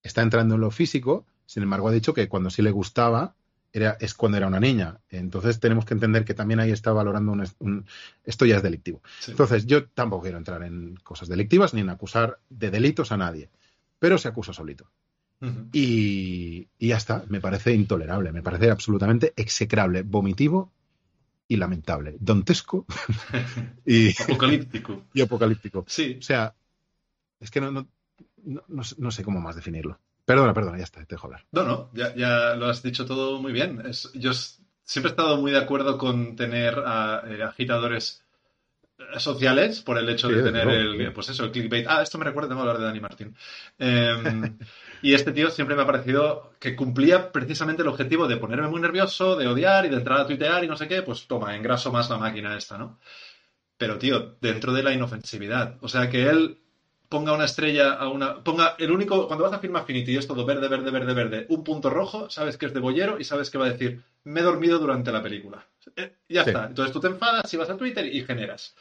está entrando en lo físico, sin embargo ha dicho que cuando sí le gustaba era, es cuando era una niña. Entonces tenemos que entender que también ahí está valorando un, un- esto ya es delictivo. Sí. Entonces yo tampoco quiero entrar en cosas delictivas ni en acusar de delitos a nadie, pero se acusa solito. Y, y ya está, me parece intolerable, me parece absolutamente execrable, vomitivo y lamentable, dontesco (laughs) y, Apocalíptico. (laughs) y apocalíptico. Sí. O sea, es que no, no, no sé cómo más definirlo. Perdona, perdona, ya está, te dejo hablar. No, no, ya, ya lo has dicho todo muy bien. Es- yo siempre he estado muy de acuerdo con tener a, eh, agitadores eh, sociales por el hecho Sí, de tener el, pues eso, el clickbait. Ah, esto me recuerda, tengo que hablar de Dani Martín. Eh, (laughs) y este tío siempre me ha parecido que cumplía precisamente el objetivo de ponerme muy nervioso, de odiar y de entrar a tuitear y no sé qué, pues toma, engraso más la máquina esta, ¿no? Pero, tío, dentro de la inofensividad. O sea, que él ponga una estrella a una. Ponga el único. Cuando vas a Film Affinity y es todo verde, verde, verde, verde, un punto rojo, sabes que es de bollero y sabes que va a decir, me he dormido durante la película. Eh, ya Sí. está. Entonces tú te enfadas y vas a Twitter y generas.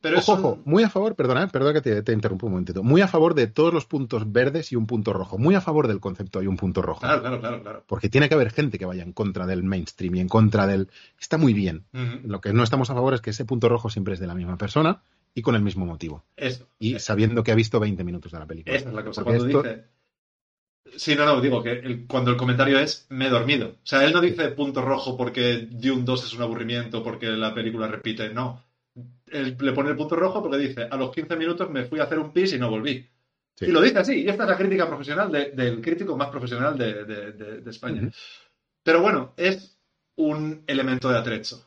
Pero Ojo, un- ojo, muy a favor, perdona, eh, perdona que te, te interrumpo un momentito. Muy a favor de todos los puntos verdes y un punto rojo. Muy a favor del concepto hay un punto rojo. Claro, claro, claro, claro. Porque tiene que haber gente que vaya en contra del mainstream y en contra del. Está muy bien. Lo que no estamos a favor es que ese punto rojo siempre es de la misma persona y con el mismo motivo. Y sabiendo que ha visto 20 minutos de la película. Esa es la cosa. Cuando esto- dice. Sí, no, no, digo que el- cuando el comentario es me he dormido. O sea, él no dice punto rojo porque Dune 2 es un aburrimiento, porque la película repite. No. Él le pone el punto rojo porque dice a los 15 minutos me fui a hacer un pis y no volví. Sí. Y lo dice así. Y esta es la crítica profesional de- del crítico más profesional de, de- de- de España. Pero bueno, es un elemento de atrecho.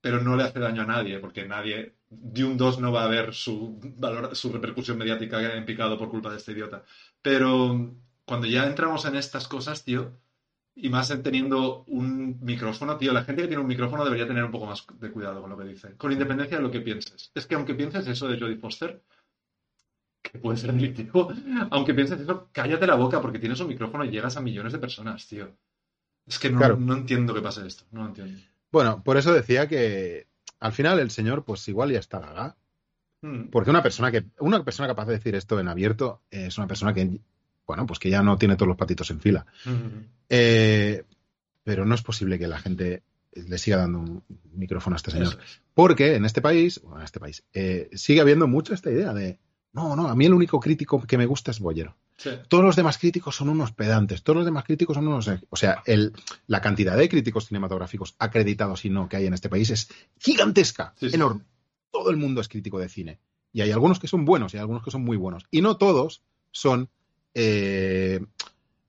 Pero no le hace daño a nadie, porque nadie. Dune 2 no va a ver su, valor, su repercusión mediática en picado por culpa de este idiota. Pero cuando ya entramos en estas cosas, tío, y más en teniendo un micrófono, tío, la gente que tiene un micrófono debería tener un poco más de cuidado con lo que dice, con independencia de lo que pienses. Es que aunque pienses eso de Jodie Foster, que puede ser delictivo, aunque pienses eso, cállate la boca porque tienes un micrófono y llegas a millones de personas, tío. Es que no, Claro. no entiendo qué pasa esto, no lo entiendo. Bueno, por eso decía que al final el señor, pues igual ya está gaga. Mm. Porque una persona que una persona capaz de decir esto en abierto es una persona que, bueno, pues que ya no tiene todos los patitos en fila. Mm. Eh, pero no es posible que la gente le siga dando un micrófono a este señor. Es. Porque en este país, bueno, en este país, eh, sigue habiendo mucho esta idea de, no, no, a mí el único crítico que me gusta es Bollero. Sí. Todos los demás críticos son unos pedantes, todos los demás críticos son unos... O sea, el, la cantidad de críticos cinematográficos acreditados y no que hay en este país es gigantesca, Sí, sí. enorme. Todo el mundo es crítico de cine. Y hay algunos que son buenos y hay algunos que son muy buenos. Y no todos son eh,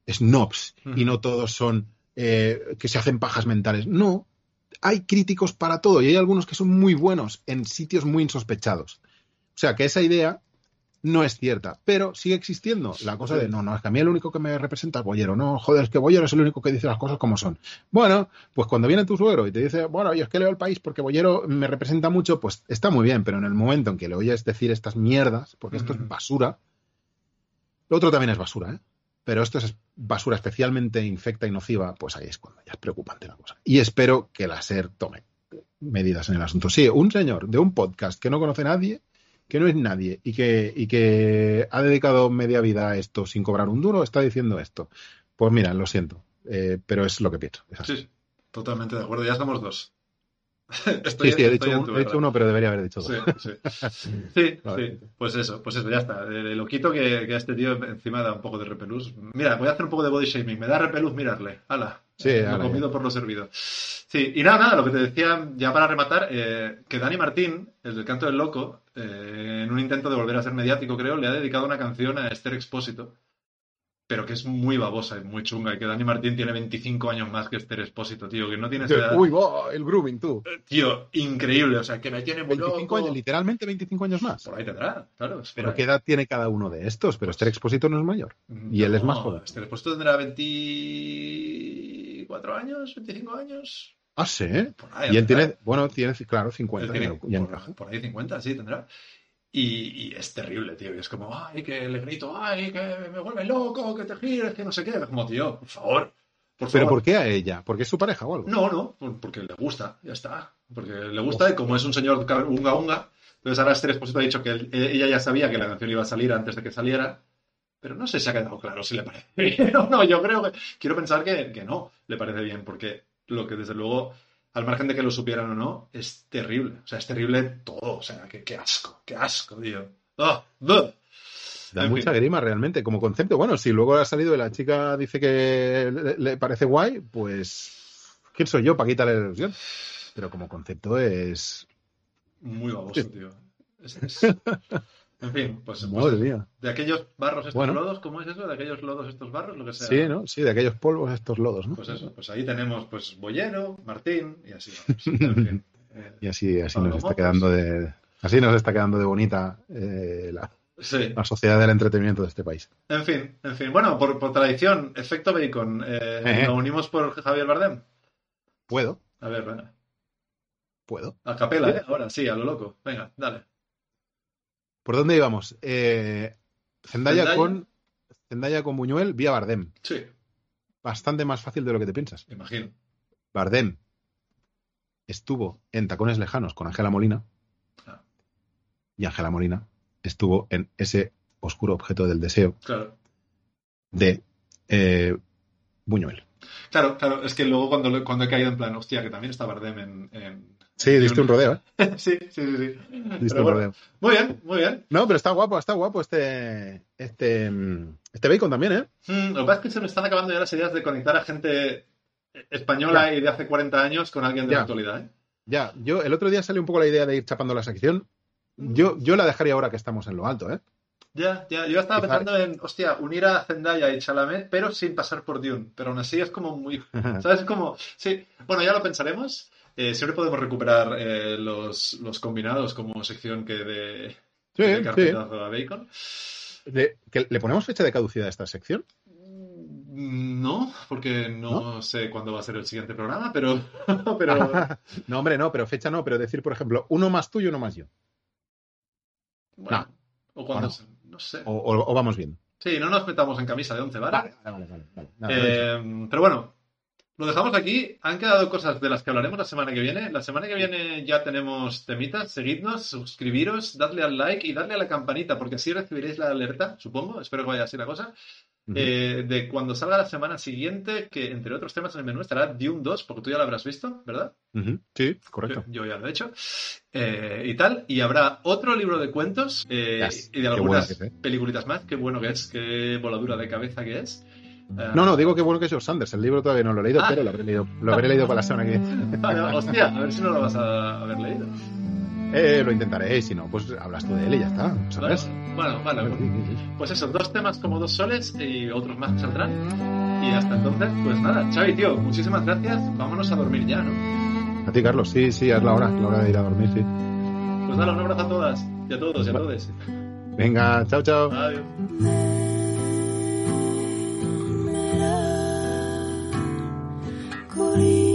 snobs y no todos son eh, que se hacen pajas mentales. No, hay críticos para todo y hay algunos que son muy buenos en sitios muy insospechados. O sea que esa idea no es cierta, pero sigue existiendo la cosa de no, no, es que a mí el único que me representa es Bollero, no, joder, es que Bollero es el único que dice las cosas como son. Bueno, pues cuando viene tu suegro y te dice, bueno, yo es que leo el país porque Bollero me representa mucho, pues está muy bien, pero en el momento en que le oyes decir estas mierdas, porque esto es basura, lo otro también es basura, ¿eh? Pero esto es basura especialmente infecta y nociva, pues ahí es cuando ya es preocupante la cosa. Y espero que la SER tome medidas en el asunto. Sí, un señor de un podcast que no conoce a nadie, que no es nadie y que, y que ha dedicado media vida a esto sin cobrar un duro, está diciendo esto. Pues mira, lo siento, eh, pero es lo que pienso. sí, totalmente de acuerdo, ya somos dos. (laughs) Sí, Estoy- sí, he estoy dicho, un- he uno, pero debería haber dicho dos. Sí, sí. Sí, (laughs) Vale. sí. Pues eso, pues eso, ya está. De, de loquito que, que a este tío encima da un poco de repelús. Mira, voy a hacer un poco de body shaming. Me da repelús mirarle. Hala. Sí, Eh, lo comido por lo servido. Sí, y nada, nada, lo que te decía ya para rematar, eh, que Dani Martín, el del canto del loco, eh, en un intento de volver a ser mediático, creo, le ha dedicado una canción a Esther Expósito. Pero que es muy babosa y muy chunga. Y que Dani Martín tiene 25 años más que Esther Expósito, tío. Que no tiene esa edad. Uy, va, el grooming, tú. Tío, increíble. O sea, que me tiene muy 25 loco. años, literalmente 25 años más. Por ahí tendrá, claro. Pero ahí. ¿qué edad tiene cada uno de estos? Pero Esther Expósito no es mayor. Y él es más No, joven. Este Expósito tendrá 24 años, 25 años. Ah, sí. Por ahí, Y él tendrá. tiene, bueno, tiene, claro, Él 50. tiene ya por, encaja. por ahí 50, sí, tendrá. Y, y es terrible, tío. Y es como, ay, que le grito, ay, que me vuelve loco, que te gires, que no sé qué. Es como, tío, por favor. Por ¿Pero favor. por qué a ella? ¿Porque es su pareja o algo? No, no, por- porque le gusta, ya está. Porque le gusta y como es un señor unga unga, entonces ahora Esther Expósito ha dicho que él- eh, ella ya sabía que la canción iba a salir antes de que saliera, pero no sé si ha quedado claro si le parece (laughs) bien o no. Yo creo que, quiero pensar que, que no le parece bien, porque lo que desde luego, al margen de que lo supieran o no, es terrible. O sea, es terrible todo. O sea, qué asco, qué asco, tío. ¡Buh! Da En mucha fin. grima realmente como concepto. Bueno, si luego ha salido y la chica dice que le, le parece guay, pues ¿quién soy yo para quitarle la ilusión? Pero como concepto es... Muy baboso, tío. Es- es- (laughs) En fin, pues, pues Madre mía. de aquellos barros estos Bueno. lodos, ¿cómo es eso? De aquellos lodos estos barros, lo que sea. Sí, ¿no? Sí, de aquellos polvos, estos lodos, ¿no? Pues eso, pues ahí tenemos pues Bollero, Martín y así vamos. (laughs) En fin, eh, Y así, así nos está quedando de. Así nos está quedando de bonita eh, la, sí. la sociedad del entretenimiento de este país. En fin, en fin. Bueno, por, por tradición, efecto bacon. Eh. ¿Nos unimos por Javier Bardem? ¿Puedo? A ver, venga. ¿Puedo? A capela, ¿eh? Ahora sí, a lo loco. Venga, dale. ¿Por dónde íbamos? Eh, Zendaya, Zendaya. con Zendaya con Buñuel vía Bardem. Sí, Bastante más fácil de lo que te piensas. me imagino. Bardem estuvo en Tacones Lejanos con Ángela Molina Ah. y Ángela Molina estuvo en ese oscuro objeto del deseo Claro. de eh, Buñuel. Claro, claro. Es que luego cuando, cuando he caído en plan, hostia, que también está Bardem en... en- Sí, diste un rodeo, ¿eh? (laughs) sí, sí, sí. sí. Diste Pero un bueno, rodeo. Muy bien, muy bien. No, pero está guapo, está guapo este, este, mm, este bacon también, ¿eh? Mm, lo que pasa es que se me están acabando ya las ideas de conectar a gente española y de hace 40 años con alguien de Ya. la actualidad, ¿eh? Ya, yo el otro día salió un poco la idea de ir chapando la sección. Yo, yo la dejaría ahora que estamos en lo alto, ¿eh? Ya, ya, yo estaba pensando en, hostia, unir a Zendaya y Chalamet, pero sin pasar por Dune. Pero aún así es como muy. (laughs) ¿Sabes? Es como. Sí, bueno, ya lo pensaremos. Eh, siempre podemos recuperar eh, los, los combinados como sección que de, Sí, de sí. a Bacon. Le, que- ¿Le ponemos fecha de caducidad a esta sección? Mm, No, porque no, sé cuándo va a ser el siguiente programa, pero. (laughs) pero (laughs) no, hombre, no, pero fecha no, pero decir, por ejemplo, uno más tú y uno más yo. bueno, o cuando. ¿O no? no sé. O, o- o vamos bien. Sí, no nos metamos en camisa de once, ¿vale? Vale, vale, vale. vale. Nada, Eh, pero bueno, lo dejamos aquí. Han quedado cosas de las que hablaremos la semana que viene. La semana que viene ya tenemos temitas. Seguidnos, suscribiros, dadle al like y dadle a la campanita, porque así recibiréis la alerta, supongo. Espero que vaya así la cosa. Eh, de cuando salga la semana siguiente, que entre otros temas en el menú estará Dune 2, porque tú ya lo habrás visto, ¿verdad? Sí, correcto. Yo, yo ya lo he hecho. Eh, y tal. Y habrá otro libro de cuentos eh, Yes. y de algunas bueno es, ¿eh? peliculitas más. Qué bueno que es, qué voladura de cabeza que es. Eh, No, no, digo que bueno que es George Sanders. El libro todavía no lo he leído, Ah. pero lo habré leído, lo habré leído para la semana que. Vale, (laughs) hostia, a ver si no lo vas a haber leído. Eh, lo intentaré, y si no, pues hablas tú de él y ya está, ¿sabes? Bueno, bueno. sí. Pues eso, dos temas como dos soles y otros más saldrán. Y hasta entonces, pues nada, Xavi, tío, muchísimas gracias. Vámonos a dormir ya, ¿no? A ti, Carlos, sí, sí, es la hora, la hora de ir a dormir, sí. Pues dale un abrazo a todas y a todos y a todos. Venga, chao, chao. Adiós. Es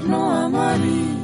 eterno amar.